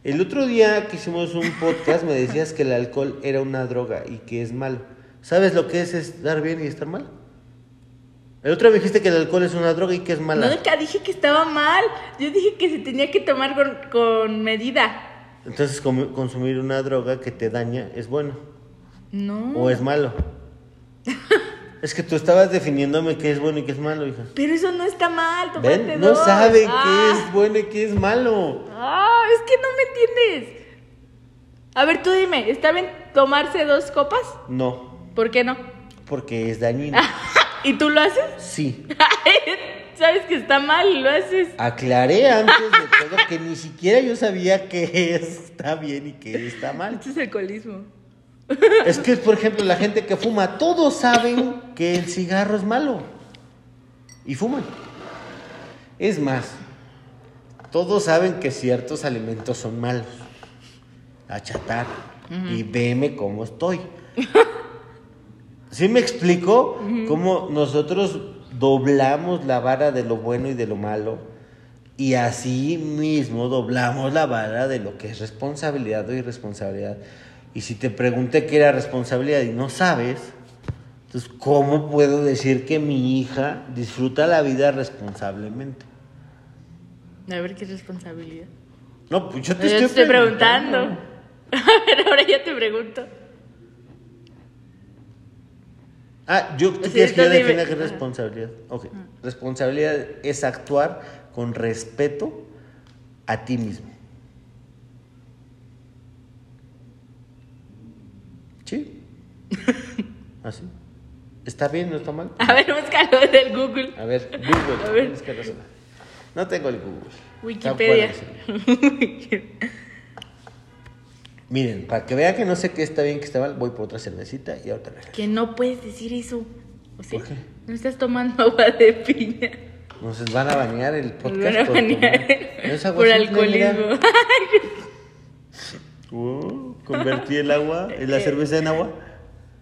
[SPEAKER 2] El otro día que hicimos un podcast me decías que el alcohol era una droga y que es malo. ¿Sabes lo que es estar bien y estar mal? El otro día me dijiste que el alcohol es una droga y que es mala.
[SPEAKER 1] Nunca dije que estaba mal. Yo dije que se tenía que tomar con, con medida.
[SPEAKER 2] Entonces consumir una droga que te daña es bueno
[SPEAKER 1] No.
[SPEAKER 2] o es malo. es que tú estabas definiéndome qué es bueno y qué es malo, hija.
[SPEAKER 1] Pero eso no está mal. Tómate
[SPEAKER 2] ¿Ven? No
[SPEAKER 1] dos.
[SPEAKER 2] saben
[SPEAKER 1] Ah.
[SPEAKER 2] qué es bueno y qué es malo.
[SPEAKER 1] Ah, es que no me entiendes. A ver, tú dime, ¿está bien tomarse dos copas?
[SPEAKER 2] No,
[SPEAKER 1] ¿Por qué no?
[SPEAKER 2] porque es dañino.
[SPEAKER 1] ¿Y tú lo haces?
[SPEAKER 2] Sí.
[SPEAKER 1] Sabes que está mal y lo haces.
[SPEAKER 2] Aclaré antes de todo que ni siquiera yo sabía que está bien y que está mal.
[SPEAKER 1] Esto es alcoholismo.
[SPEAKER 2] Es que, por ejemplo, la gente que fuma, todos saben que el cigarro es malo. Y fuman. Es más, todos saben que ciertos alimentos son malos. La chatarra. Y veme cómo estoy. ¿Sí me explico? Cómo nosotros doblamos la vara de lo bueno y de lo malo. Y así mismo doblamos la vara de lo que es responsabilidad o irresponsabilidad. Y si te pregunté qué era responsabilidad y no sabes, entonces ¿cómo puedo decir que mi hija disfruta la vida responsablemente?
[SPEAKER 1] A ver qué responsabilidad.
[SPEAKER 2] No, pues yo te
[SPEAKER 1] Yo
[SPEAKER 2] estoy,
[SPEAKER 1] estoy preguntando. A ver, ahora ya te pregunto.
[SPEAKER 2] Ah, yo, ¿tú
[SPEAKER 1] Sí,
[SPEAKER 2] quieres que yo defina qué responsabilidad? Ok. Responsabilidad es actuar con respeto a ti mismo. ¿Sí? ¿Así? ¿Está bien? ¿No está mal?
[SPEAKER 1] A ver, búscalo del Google.
[SPEAKER 2] A ver, Google.
[SPEAKER 1] A ver.
[SPEAKER 2] resolver. No tengo el Google.
[SPEAKER 1] Wikipedia.
[SPEAKER 2] De Miren, para que vean que no sé qué está bien, qué está mal, voy por otra cervecita y ahorita regreso.
[SPEAKER 1] que no puedes decir eso. ¿O
[SPEAKER 2] qué?
[SPEAKER 1] No estás tomando agua de piña.
[SPEAKER 2] Nos van a bañar el
[SPEAKER 1] Nos
[SPEAKER 2] podcast
[SPEAKER 1] van a
[SPEAKER 2] por, tomar- ¿No es agua
[SPEAKER 1] por alcoholismo.
[SPEAKER 2] Uh, convertí el agua, la cerveza en agua.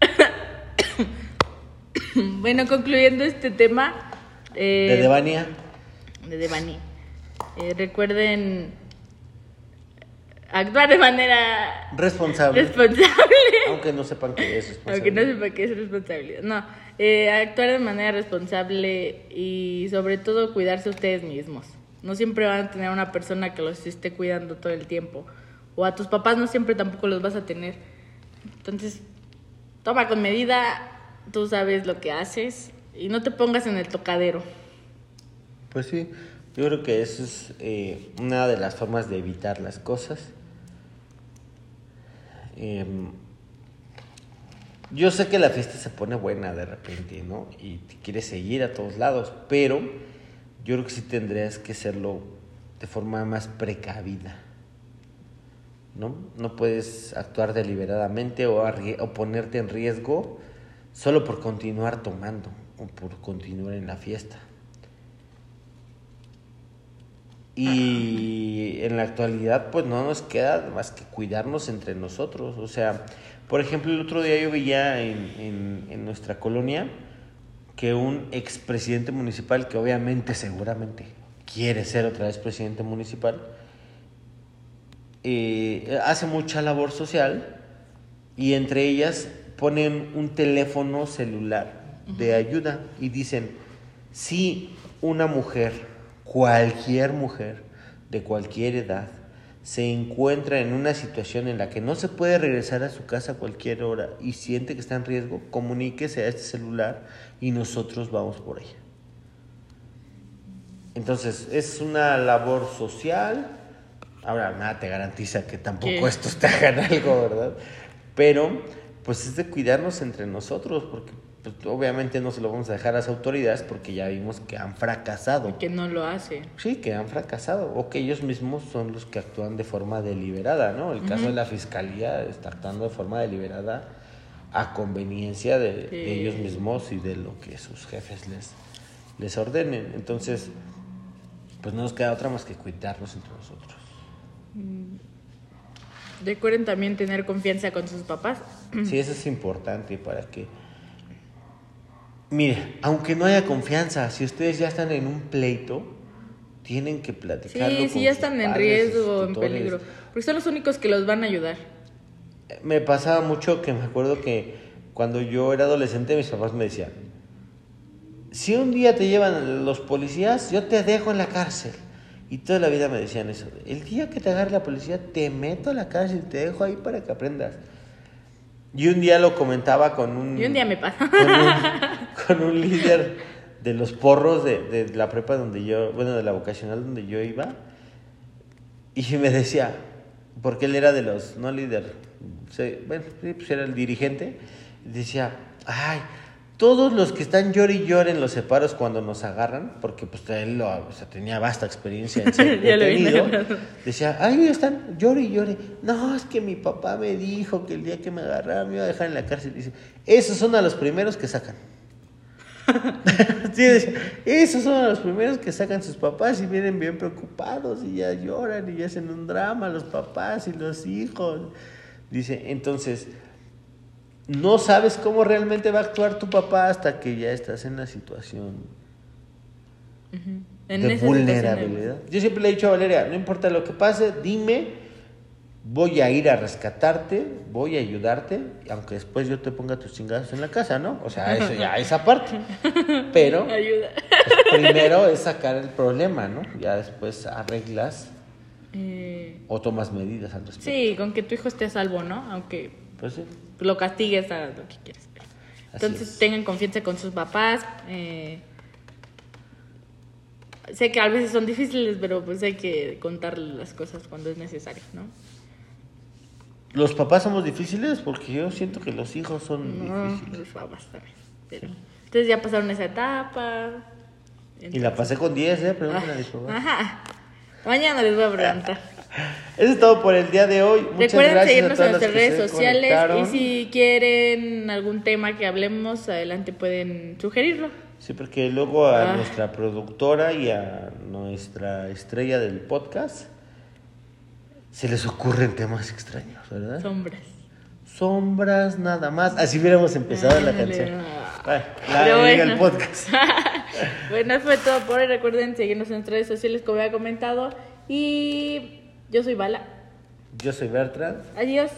[SPEAKER 1] bueno, concluyendo este tema. eh,
[SPEAKER 2] De Devania.
[SPEAKER 1] De Devani. Eh, recuerden actuar de manera
[SPEAKER 2] Responsable.
[SPEAKER 1] responsable.
[SPEAKER 2] aunque no sepan qué es responsable.
[SPEAKER 1] Aunque no sepa qué es responsabilidad. No, eh, actuar de manera responsable y sobre todo cuidarse ustedes mismos. No siempre van a tener una persona que los esté cuidando todo el tiempo. O a tus papás no siempre tampoco los vas a tener. Entonces, toma con medida, tú sabes lo que haces y no te pongas en el tocadero.
[SPEAKER 2] Pues sí, yo creo que eso es eh, una de las formas de evitar las cosas. Em, yo sé que la fiesta se pone buena de repente, ¿no? Y te quieres seguir a todos lados, pero yo creo que sí tendrías que hacerlo de forma más precavida. ¿No? No puedes actuar deliberadamente o, o ponerte en riesgo solo por continuar tomando o por continuar en la fiesta. Y en la actualidad, pues no nos queda más que cuidarnos entre nosotros. O sea, por ejemplo, el otro día yo veía en, en- en nuestra colonia que un expresidente municipal, que obviamente, seguramente quiere ser otra vez presidente municipal, eh, hace mucha labor social y entre ellas ponen un teléfono celular de ayuda y dicen, si una mujer, cualquier mujer de cualquier edad, se encuentra en una situación en la que no se puede regresar a su casa a cualquier hora y siente que está en riesgo, comuníquese a este celular y nosotros vamos por ella. Entonces, es una labor social. Ahora, nada te garantiza que tampoco
[SPEAKER 1] ¿Qué?
[SPEAKER 2] estos te hagan algo, ¿verdad? Pero, pues es de cuidarnos entre nosotros, porque pues, obviamente no se lo vamos a dejar a las autoridades porque ya vimos que han fracasado.
[SPEAKER 1] Que no lo hace.
[SPEAKER 2] Sí, que han fracasado o que ellos mismos son los que actúan de forma deliberada, ¿no? El caso de la fiscalía está actuando de forma deliberada a conveniencia de, de ellos mismos y de lo que sus jefes les, les ordenen. Entonces, pues no nos queda otra más que cuidarnos entre nosotros.
[SPEAKER 1] Recuerden también tener confianza con sus papás.
[SPEAKER 2] Sí, eso es importante para que... Mire, aunque no haya confianza, si ustedes ya están en un pleito, tienen que platicarlo
[SPEAKER 1] Sí,
[SPEAKER 2] con
[SPEAKER 1] sí, ya están en riesgo, en peligro. Porque son los únicos que los van a ayudar.
[SPEAKER 2] Me pasaba mucho que me acuerdo que cuando yo era adolescente mis papás me decían, si un día te llevan los policías, yo te dejo en la cárcel. Y toda la vida me decían eso. El día que te agarre la policía, te meto a la cárcel, te dejo ahí para que aprendas. Y un día lo comentaba con un...
[SPEAKER 1] Y un día me pasa.
[SPEAKER 2] Con un, con un líder de los porros de, de la prepa donde yo, bueno, de la vocacional donde yo iba. Y me decía, porque él era de los, no líder, bueno, sí, pues era el dirigente, decía, ay, todos los que están llore y llore en los separos cuando nos agarran, porque pues él lo, o sea, tenía vasta experiencia en ser detenido, decía, ay, están llore y llore. No, es que mi papá me dijo que el día que me agarraran me iba a dejar en la cárcel. Dice, esos son a los primeros que sacan. Sí, esos son los primeros que sacan sus papás y vienen bien preocupados y ya lloran y ya hacen un drama los papás y los hijos. Dice, entonces, no sabes cómo realmente va a actuar tu papá hasta que ya estás en la situación
[SPEAKER 1] En
[SPEAKER 2] de
[SPEAKER 1] situación,
[SPEAKER 2] vulnerabilidad. Yo siempre le he dicho a Valeria, no importa lo que pase, dime, voy a ir a rescatarte, voy a ayudarte, aunque después yo te ponga tus chingados en la casa, ¿no? O sea, eso ya esa parte. Pero
[SPEAKER 1] Ayuda.
[SPEAKER 2] pues, primero es sacar el problema, ¿no? Ya después arreglas
[SPEAKER 1] Eh,
[SPEAKER 2] o tomas medidas al respecto.
[SPEAKER 1] sí, con que tu hijo esté a salvo, ¿no? Aunque
[SPEAKER 2] Pues sí.
[SPEAKER 1] lo castigues a lo que quieras.
[SPEAKER 2] Así
[SPEAKER 1] Entonces
[SPEAKER 2] es.
[SPEAKER 1] tengan confianza con sus papás. eh, sé que a veces son difíciles, pero pues hay que contar las cosas cuando es necesario, ¿no?
[SPEAKER 2] Los papás somos difíciles porque yo siento que los hijos son
[SPEAKER 1] No,
[SPEAKER 2] difíciles.
[SPEAKER 1] los papás también. Pero, entonces ya pasaron esa etapa.
[SPEAKER 2] Y la pasé con 10, ¿eh? Pregúntale a mis papás.
[SPEAKER 1] Ajá. Mañana les voy a preguntar.
[SPEAKER 2] Eso es todo por el día de hoy. Muchas
[SPEAKER 1] Recuerden
[SPEAKER 2] gracias
[SPEAKER 1] seguirnos
[SPEAKER 2] a
[SPEAKER 1] en nuestras redes sociales y si quieren algún tema que hablemos, adelante pueden sugerirlo.
[SPEAKER 2] Sí, porque luego a
[SPEAKER 1] Ah.
[SPEAKER 2] nuestra productora y a nuestra estrella del podcast se les ocurren temas extraños, ¿verdad?
[SPEAKER 1] Sombras.
[SPEAKER 2] Sombras nada más. Así hubiéramos empezado la canción.
[SPEAKER 1] Ah.
[SPEAKER 2] Ay, la
[SPEAKER 1] bueno.
[SPEAKER 2] el podcast.
[SPEAKER 1] bueno, eso fue todo por hoy. Recuerden seguirnos en nuestras redes sociales como había comentado. Y yo soy Bala.
[SPEAKER 2] Yo soy Bertrand.
[SPEAKER 1] Adiós.